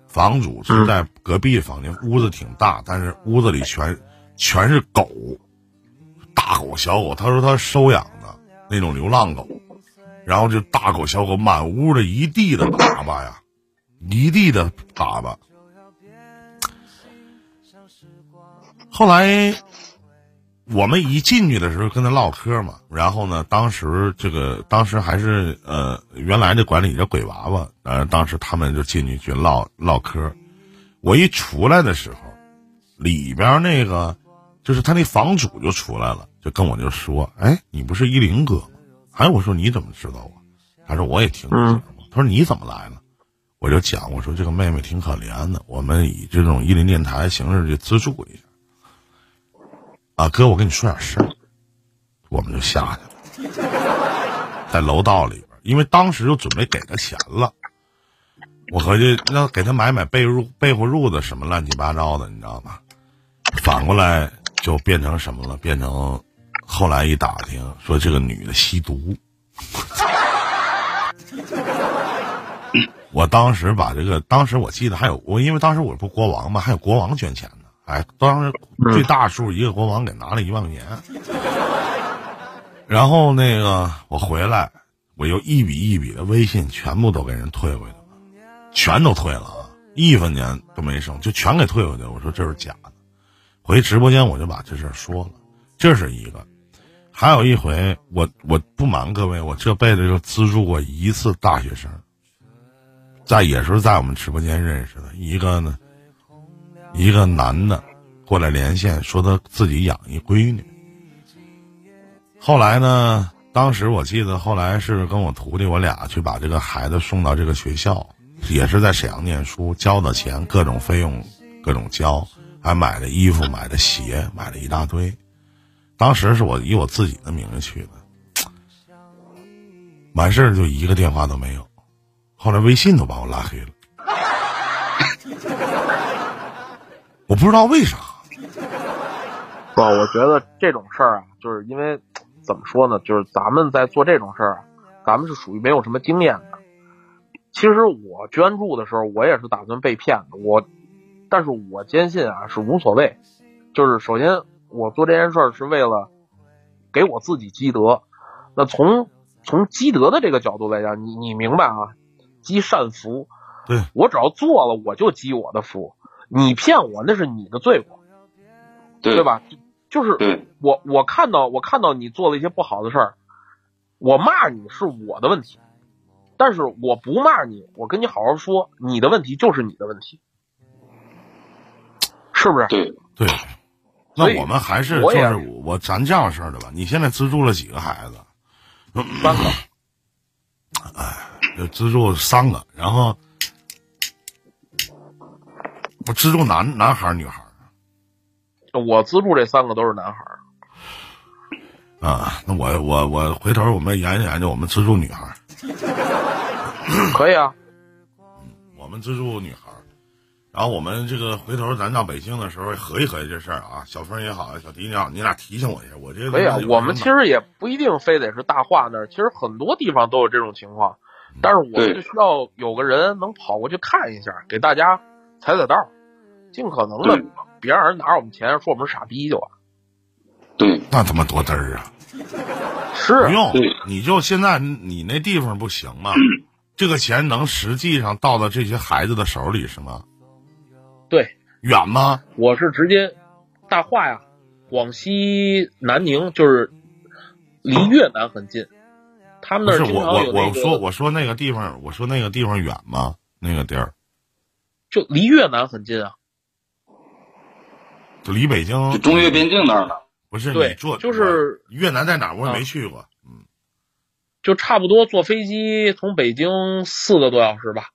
A: 房主是在隔壁房间，屋子挺大，但是屋子里全全是狗，大狗小狗。他说他收养的那种流浪狗，然后就大狗小狗满屋的一地的粑粑呀，一地的粑粑。后来我们一进去的时候跟他唠嗑嘛，然后呢，当时这个当时还是呃原来的管理叫鬼娃娃，呃，当时他们就进去去唠唠嗑。我一出来的时候，里边那个就是他那房主就出来了，就跟我就说：“哎，你不是依林哥吗？”哎，我说你怎么知道我？他说我也听你节目。他说你怎么来了？我就讲我说这个妹妹挺可怜的，我们以这种一林电台形式去资助一下。啊，哥，我跟你说点事儿，我们就下去了，在楼道里边，因为当时就准备给他钱了，我合计要给他买买被褥、被褥褥子什么乱七八糟的，你知道吗？反过来就变成什么了？变成后来一打听，说这个女的吸毒。我当时把这个，当时我记得还有我，因为当时我不国王嘛，还有国王捐钱呢。哎，当时最大数一个国王给拿了一万块钱，然后那个我回来，我又一笔一笔的微信全部都给人退回去了，全都退了啊，一分钱都没剩，就全给退回去了。我说这是假的，回直播间我就把这事说了，这是一个。还有一回，我我不瞒各位，我这辈子就资助过一次大学生，在也是在我们直播间认识的一个呢。一个男的过来连线，说他自己养一闺女。后来呢，当时我记得后来是跟我徒弟我俩去把这个孩子送到这个学校，也是在沈阳念书，交的钱各种费用各种交，还买了衣服、买了鞋，买了一大堆。当时是我以我自己的名字去的，完事儿就一个电话都没有，后来微信都把我拉黑了。我不知道为啥，
C: 不，我觉得这种事儿啊，就是因为怎么说呢，就是咱们在做这种事儿，咱们是属于没有什么经验的。其实我捐助的时候，我也是打算被骗的，我，但是我坚信啊是无所谓。就是首先我做这件事儿是为了给我自己积德。那从从积德的这个角度来讲，你你明白啊？积善福，
A: 对
C: 我只要做了，我就积我的福。你骗我那是你的罪过，
B: 对
C: 对？吧？就是我我看到我看到你做了一些不好的事儿，我骂你是我的问题，但是我不骂你，我跟你好好说，你的问题就是你的问题，是不是？
B: 对，
A: 对，那我们还是就是我我咱这样式儿的吧。你现在资助了几个孩子？
C: 三个，
A: 就资助三个，然后我资助男男孩儿女孩儿
C: 我资助这三个都是男孩儿，
A: 啊。那我我我回头我们研究研究，我们资助女孩儿，
C: 可以啊。
A: 我们资助女孩儿。然后我们这个回头咱到北京的时候合计合计这事儿啊，小峰也好，小迪也好，你俩提醒我一下，我这个
C: 可以我们其实也不一定非得是大话那儿，其实很多地方都有这种情况，但是我们就需要有个人能跑过去看一下，给大家踩踩道儿，尽可能的别让人拿我们钱说我们是傻逼就完。
B: 对，
A: 那他妈多嘚儿啊！
C: 是
A: 不用，你就现在你那地方不行吗？这个钱能实际上到到这些孩子的手里是吗？
C: 对，
A: 远吗？
C: 我是直接大化呀，广西南宁就是离越南很近，他们
A: 不是我
C: 那儿经常
A: 我我
C: 有那个，
A: 说我说那个地方，我说那个地方远吗？那个地儿
C: 就离越南很近啊。
A: 就离北京
B: 就中越边境那儿呢。
A: 不是
C: 对
A: 你坐
C: 就是
A: 越南在哪儿？我也
C: 啊
A: 没去过。
C: 嗯就差不多坐飞机从北京四个多小时吧，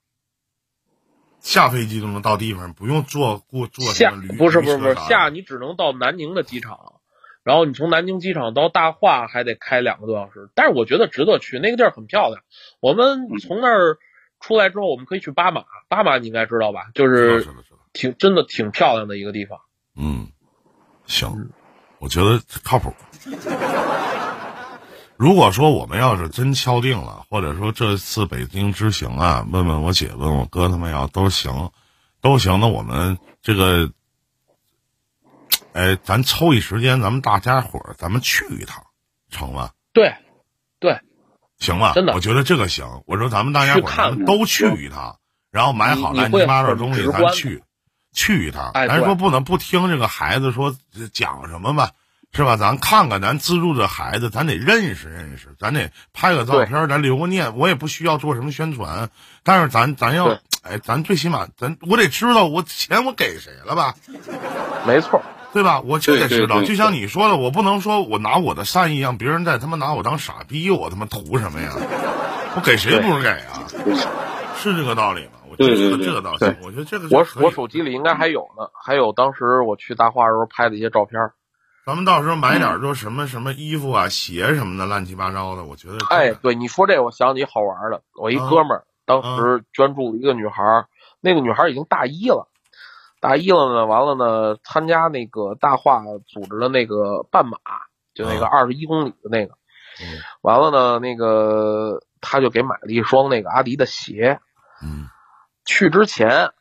A: 下飞机都能到地方，不用坐过坐什
C: 下
A: 么驴
C: 不是不是不是下你只能到南宁的机场，然后你从南宁机场到大化还得开两个多小时，但是我觉得值得去，那个地儿很漂亮。我们从那儿出来之后，我们可以去巴马，巴马你应该知道吧？就是挺真的挺漂亮的一个地方。
A: 嗯，行，我觉得靠谱。如果说我们要是真敲定了，或者说这次北京之行啊，问问我姐，问我哥他们要都行，都行，那我们这个，哎，咱抽一时间，咱们大家伙儿咱们去一趟，成吗？
C: 对，对，
A: 行吧，
C: 真的
A: 我觉得这个行。我说咱们大家伙儿咱们都去一趟，然后买好乱七八糟
C: 很
A: 东西，咱去去一趟。咱说不能不听这个孩子说讲什么吧，是吧？咱看看，咱资助这孩子，咱得认识认识，咱得拍个照片，咱留个念。我也不需要做什么宣传，但是咱咱要哎，咱最起码咱我得知道我钱我给谁了吧，
C: 没错，
A: 对吧？我就得知道，就像你说的，我不能说我拿我的善意让别人再他妈拿我当傻逼，我他妈图什么呀？我给谁不是给啊？是这个道理吗？我
B: 对
A: 这个
B: 对对
A: 这个
C: 道
A: 理，我觉得这个
C: 我我手机里应该还有呢，还有当时我去大化时候拍的一些照片。
A: 咱们到时候买点说什么什么衣服啊、鞋什么的，乱七八糟的。我觉得这个
C: 哎，对你说这个，我想起好玩的。我一哥们儿当时捐助了一个女孩儿，那个女孩儿已经大一了，大一了呢，完了呢，参加那个大话组织的那个半马，就那个二十一公里的那个，
A: 嗯
C: 完了呢，那个他就给买了一双那个阿迪的鞋。
A: 嗯
C: 去之前，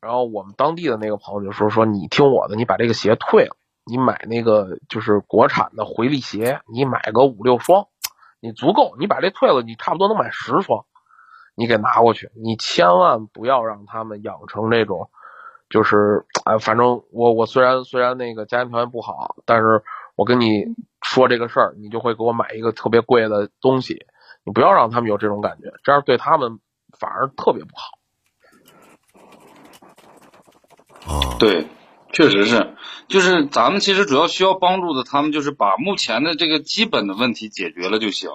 C: 然后我们当地的那个朋友就说说你听我的，你把这个鞋退了，你买那个就是国产的回力鞋，你买个五六双，你足够，你把这退了，你差不多能买十双，你给拿过去，你千万不要让他们养成这种，就是哎，反正我我虽然虽然那个家庭条件不好，但是我跟你说这个事儿，你就会给我买一个特别贵的东西，你不要让他们有这种感觉，这样对他们反而特别不好。
A: 啊，
B: 对，确实是，就是咱们其实主要需要帮助的，他们就是把目前的这个基本的问题解决了就行。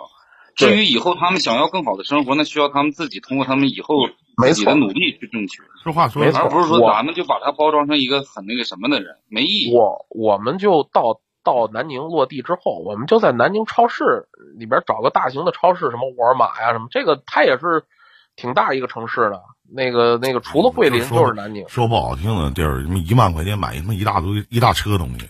B: 至于以后他们想要更好的生活，那需要他们自己通过他们以后自己的努力去争取，
A: 这话说
B: 而不是说咱们就把它包装成一个很那个什么的人，没意义。
C: 我我们就到到南宁落地之后，我们就在南宁超市里边找个大型的超市，什么沃尔玛呀什么，这个它也是挺大一个城市的。那个那个除了桂林
A: 就
C: 是南宁，
A: 说不好听的地儿，什么一万块钱买什么一大堆一大车东西。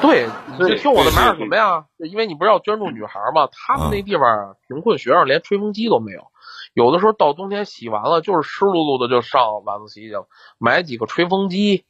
C: 对，你就听我的买点什么呀？因为你不是要捐助女孩吗？他们那地方贫困学生连吹风机都没有，有的时候到冬天洗完了就是湿漉漉的就上晚自习去了，买几个吹风机，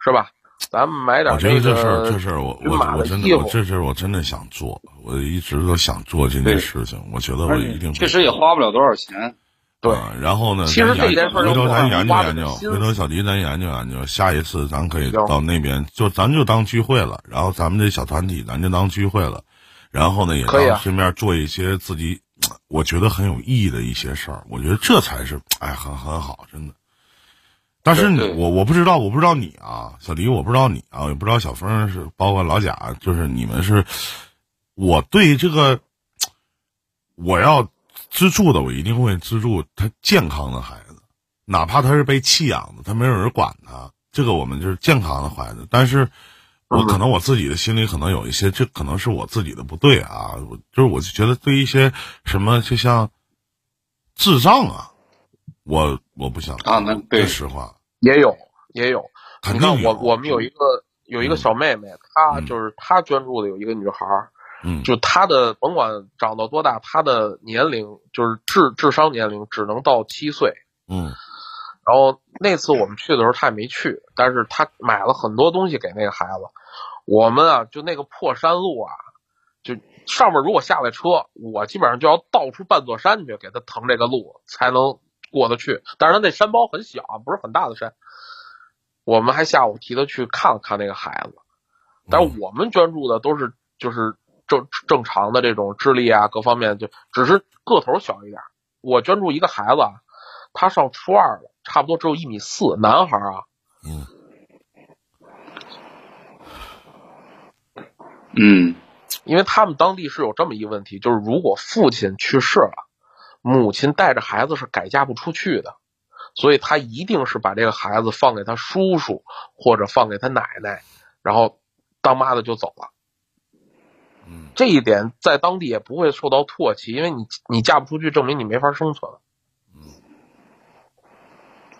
C: 是吧？咱们买点
A: 我觉得这事儿，这事儿我我我真的我这事儿我真的想做，我一直都想做这件事情。我觉得我一定
B: 确实也花不了多少钱。
C: 对。
A: 啊然后呢，
C: 其实
A: 咱研
C: 这件事儿
A: 回头咱研究研究，回头小迪咱研究研究，下一次咱可以到那边，就咱就当聚会了，然后咱们这小团体咱就当聚会了，然后呢也
C: 可以啊
A: 当顺便做一些自己我觉得很有意义的一些事儿，我觉得这才是哎很很好，真的。但是我我不知道，我不知道你啊，小迪，我不知道你啊，也不知道小峰是，包括老贾，就是你们是，我对这个我要资助的，我一定会资助他健康的孩子，哪怕他是被弃养的，他没有人管他，这个我们就是健康的孩子。但是，我可能我自己的心里可能有一些，这可能是我自己的不对啊，我就是我就觉得对一些什么就像智障啊，我我不想
B: 啊那对。
A: 说实话，
C: 也有也有。你看
A: 肯定有
C: 我我们有一个有一个小妹妹，她
A: 嗯。
C: 就是她捐助的有一个女孩儿，
A: 嗯
C: 就他的甭管长到多大，他的年龄就是智智商年龄只能到七岁。
A: 嗯
C: 然后那次我们去的时候，他也没去，但是他买了很多东西给那个孩子。我们啊，就那个破山路啊，就上面如果下来车，我基本上就要倒出半座山去给他腾这个路，才能过得去。但是他那山包很小，不是很大的山。我们还下午提他去看了看那个孩子，但是我们捐助的都是就是正正常的这种智力啊各方面，就只是个头小一点。我捐助一个孩子啊，他上初二了，差不多只有一米四，男孩啊，
A: 嗯，
B: 嗯
C: 因为他们当地是有这么一个问题，就是如果父亲去世了，母亲带着孩子是改嫁不出去的，所以他一定是把这个孩子放给他叔叔或者放给他奶奶，然后当妈的就走了。
A: 嗯，
C: 这一点在当地也不会受到唾弃，因为你你嫁不出去，证明你没法生存。
B: 嗯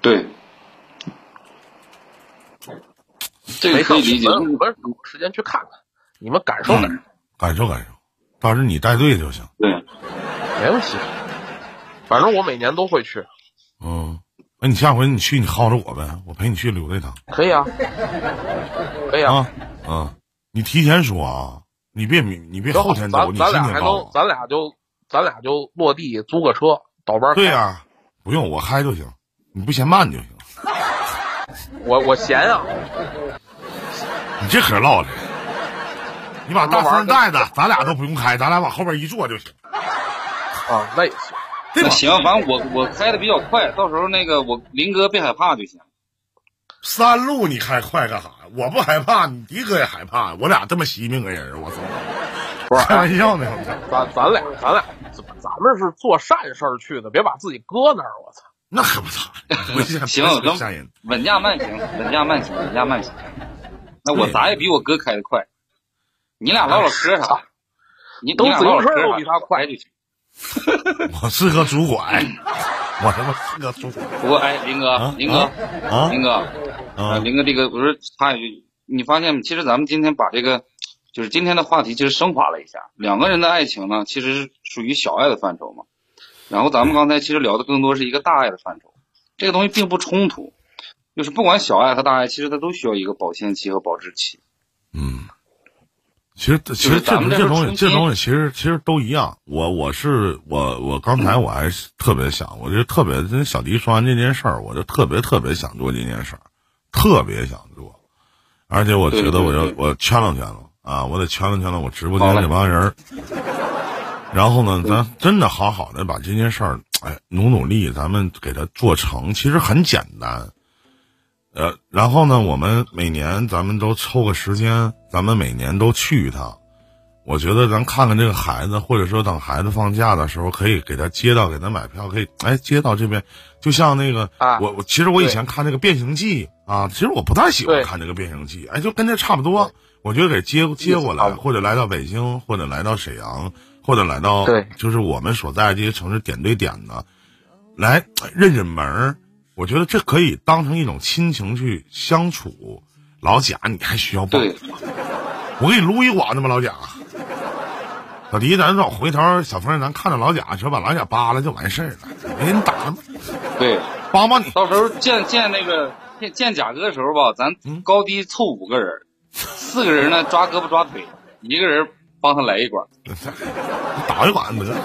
B: 对，这个
C: 没
B: 以理解。
C: 我们有时间去看看，你们感受感受，
A: 感受感受，到时候你带队就行。
B: 对，
C: 没问题。反正我每年都会去，
A: 嗯，那你下回你去，你薅着我呗，我陪你去溜达一趟
C: 可以啊，可以啊。
A: 啊。嗯，你提前说啊，你别明你别后天走，你
C: 咱俩还能
A: 今天告诉，我。
C: 咱俩就咱俩就落地租个车倒班。
A: 对呀、不用我开就行，你不嫌慢就行。
C: 我我闲啊，
A: 你这可唠的，你把大风带着，咱俩都不用开，咱俩往后边一坐就行，
C: 啊，那也行。
B: 那行，反正我我开的比较快，到时候那个我林哥别害怕就行。
A: 山路你开快干啥呀？我不害怕，你迪哥也害怕，我俩这么惜命个人，我操！
C: 不是
A: 开玩笑呢，
C: 咱咱俩咱俩咱们是做善事儿去的，别把自己搁那儿。我操！
A: 那可不咋的。
B: 行。稳驾慢行，稳驾慢行，稳驾慢行。那我
A: 对
B: 咋也比我哥开的快。你俩唠唠嗑啥？你
C: 都
B: 你俩唠唠
C: 自行车
B: 嗑
C: 都比他快
B: 就行。
A: 我是个主管，我他妈是个主管
B: 不过哎，林哥
A: 啊，
B: 林哥，
A: 啊
B: 林哥，
A: 啊
B: 呃，！林哥，这个我说插一句，你发现没？其实咱们今天把这个，就是今天的话题，其实升华了一下。两个人的爱情呢，其实是属于小爱的范畴嘛。然后咱们刚才其实聊的更多是一个大爱的范畴，这个东西并不冲突。就是不管小爱和大爱，其实它都需要一个保鲜期和保质期。
A: 嗯，其实其实这
B: 这
A: 这东西这东西其实其实都一样。我我是我我刚才我还是特别想，我就特别跟小迪说完这件事儿，我就特别特别想做这件事儿，特别想做，而且我觉得我要我圈了圈了啊，我得圈了圈了我直播间这帮人。然后呢，咱真的好好的把这件事儿，哎，努努力，咱们给它做成。其实很简单，呃，然后呢，我们每年咱们都抽个时间，咱们每年都去一趟。我觉得咱看看这个孩子，或者说等孩子放假的时候，可以给他接到，给他买票，可以哎接到这边。就像那个，
C: 啊
A: 我我其实我以前看那个《变形记》啊，其实我不太喜欢看这个《变形记》，哎，就跟这差不多。我觉得给接接过来，或者来到北京，或者来到沈阳，或者来到
C: 对
A: 就是我们所在的这些城市点对点的，来认认门儿。我觉得这可以当成一种亲情去相处。老贾，你还需要报？
B: 对，
A: 我给你撸一管子吧，老贾。老迪，咱走回头，小峰，咱看着老贾，说把老贾扒了就完事儿了，没人打了，
B: 对，
A: 帮帮你。
B: 到时候见见那个见见贾哥的时候吧，咱
A: 嗯
B: 高低凑五个人，四个人呢抓胳膊抓腿，一个人帮他来一管。
A: 打一管得了。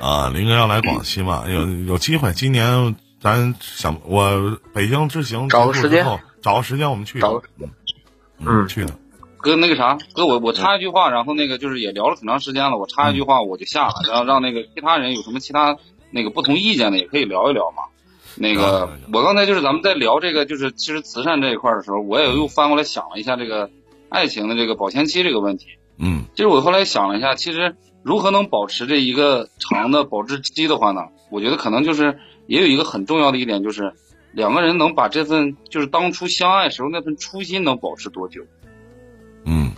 A: 啊，林哥要来广西嘛？有有机会，今年咱想我北京之行
C: 找个时间
A: 结束之后，找个时间我们去一趟
C: 找个
A: 嗯
C: 嗯
A: 去的。
B: 哥，那个啥，哥，我我插一句话，然后那个就是也聊了挺长时间了，我插一句话我就下了，然后让那个其他人有什么其他那个不同意见的也可以聊一聊嘛。那个我刚才就是咱们在聊这个就是其实慈善这一块儿的时候，我也又翻过来想了一下这个爱情的这个保鲜期这个问题。
A: 嗯
B: 其实我后来想了一下，其实如何能保持这一个长的保质期的话呢？我觉得可能就是也有一个很重要的一点，就是两个人能把这份就是当初相爱时候那份初心能保持多久。
A: 嗯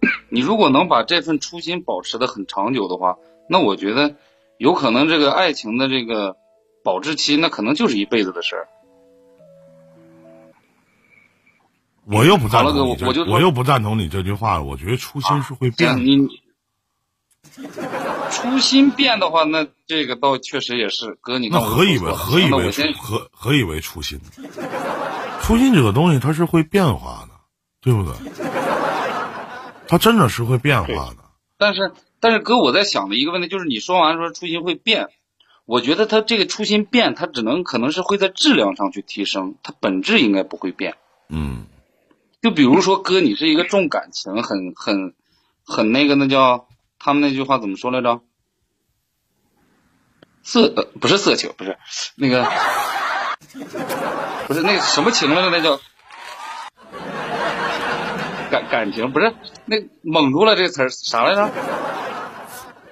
B: 你如果能把这份初心保持的很长久的话，那我觉得有可能这个爱情的这个保质期，那可能就是一辈子的事儿。
A: 我又不赞同你这，
B: 哥我就
A: 我又不赞同你这句话了。我觉得初心是会变的。
B: 你初心变的话，那这个倒确实也是哥，你
A: 那何以为何以为初何何以为初心？初心这个东西它是会变化的，对不对？它真的是会变化的。
B: 但是但是哥，我在想的一个问题就是，你说完说初心会变，我觉得它这个初心变，它只能可能是会在质量上去提升，它本质应该不会变。
A: 嗯
B: 就比如说哥，你是一个重感情，很很很那个，那叫他们那句话怎么说来着？色呃不是色情，不是那个，不是那个什么情来着？那叫感感情，不是那蒙住了这词儿啥来着？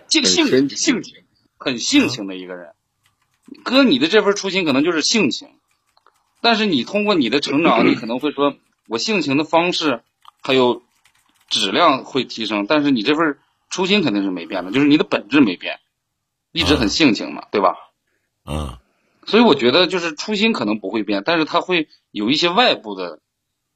B: 性
E: 情
B: 性情，很性情的一个人。哥，你的这份初心可能就是性情，但是你通过你的成长，你可能会说，我性情的方式还有质量会提升，但是你这份初心肯定是没变的，就是你的本质没变，一直很性情嘛，对吧？
A: 嗯
B: 所以我觉得就是初心可能不会变，但是它会有一些外部的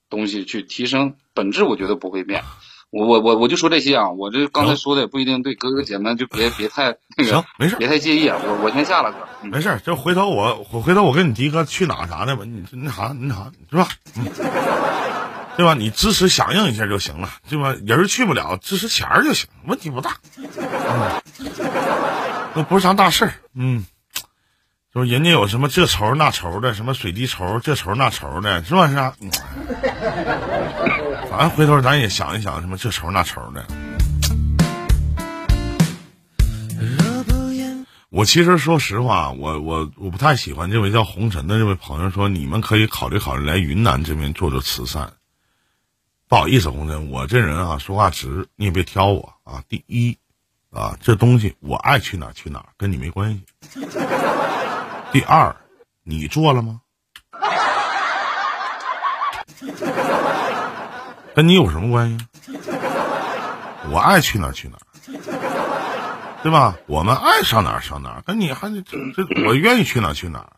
B: 东西去提升本质，我觉得不会变。我我我我就说这些啊，我这刚才说的也不一定对，哥哥姐们就别别太那个，
A: 行没事
B: 别太介意啊。我我先下了哥，嗯
A: 没事，就回头我我回头我跟你迪哥去哪啥的吧，你那啥那啥是吧？嗯，对吧？你支持响应一下就行了，对吧？人去不了，支持钱儿就行，问题不大。嗯，不是啥大事儿。嗯，就是人家有什么这仇那仇的，什么水滴筹这仇那仇的，是吧？是吧？咱，回头咱也想一想，什么这仇那仇的。我其实说实话，我我我不太喜欢这位叫红尘的这位朋友说，你们可以考虑考虑来云南这边做做慈善。不好意思，红尘，我这人啊说话直，你也别挑我啊。第一，啊这东西我爱去哪去哪，跟你没关系。第二，你做了吗？跟你有什么关系？我爱去哪去哪。对吧？我们爱上哪上哪，跟你还这这，我愿意去哪去哪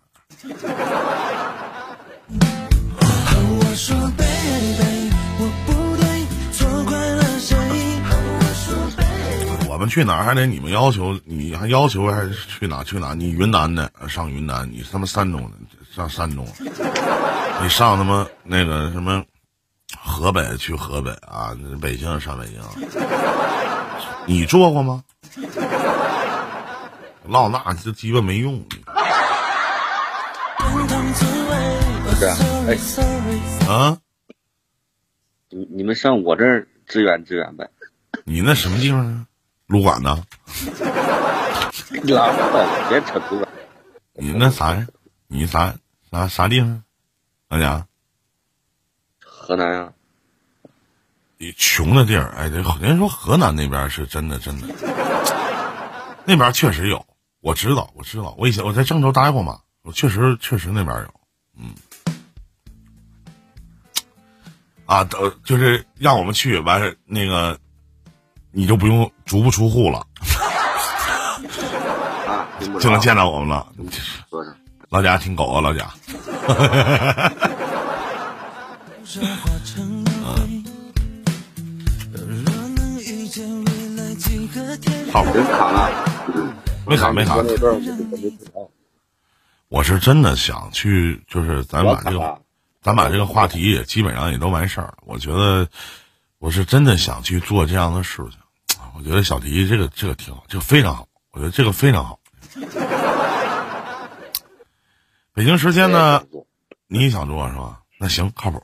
A: 们去哪儿还得你们要求，你还要求还是去哪儿去哪儿？你云南的上云南，你他妈山东的上山东，你上他妈那个什么河北去河北啊，北京上北京，你做过吗？唠那这鸡巴没用。
E: 是啊哎
A: 啊，
E: 你你们上我这儿支援支援呗。
A: 你那什么地方啊？撸管呢？
E: 你拉倒吧，别扯犊子。
A: 你那啥呀？你啥啥啥地方？老贾，
E: 河南啊，
A: 你穷的地儿，哎，这人说河南那边是真的，真的，那边确实有，我知道，我知道，我以前我在郑州待过嘛，我确实确实那边有，嗯，啊，都，就是让我们去完事儿那个，你就不用足不出户了，就能见到我们了。老贾挺狗啊，老贾。
D: 说化成灰。若能遇见未来几个天。
A: 靠谱，
E: 人卡了，
A: 没卡没卡
E: 我
A: 是真的想去，就是咱把这个，咱把这个话题也基本上也都完事儿了。我觉得我是真的想去做这样的事情。我觉得小迪这个这个挺好，这个非常好，我觉得这个非常好。北京时间呢，你也想做是吧？那行，靠谱。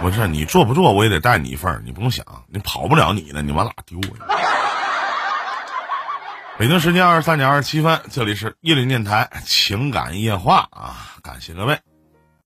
A: 不是你做不做，我也得带你一份儿，你不用想，你跑不了你的，你往哪丢啊？北京时间二十三点二十七分，这里是夜林电台情感夜话啊，感谢各位。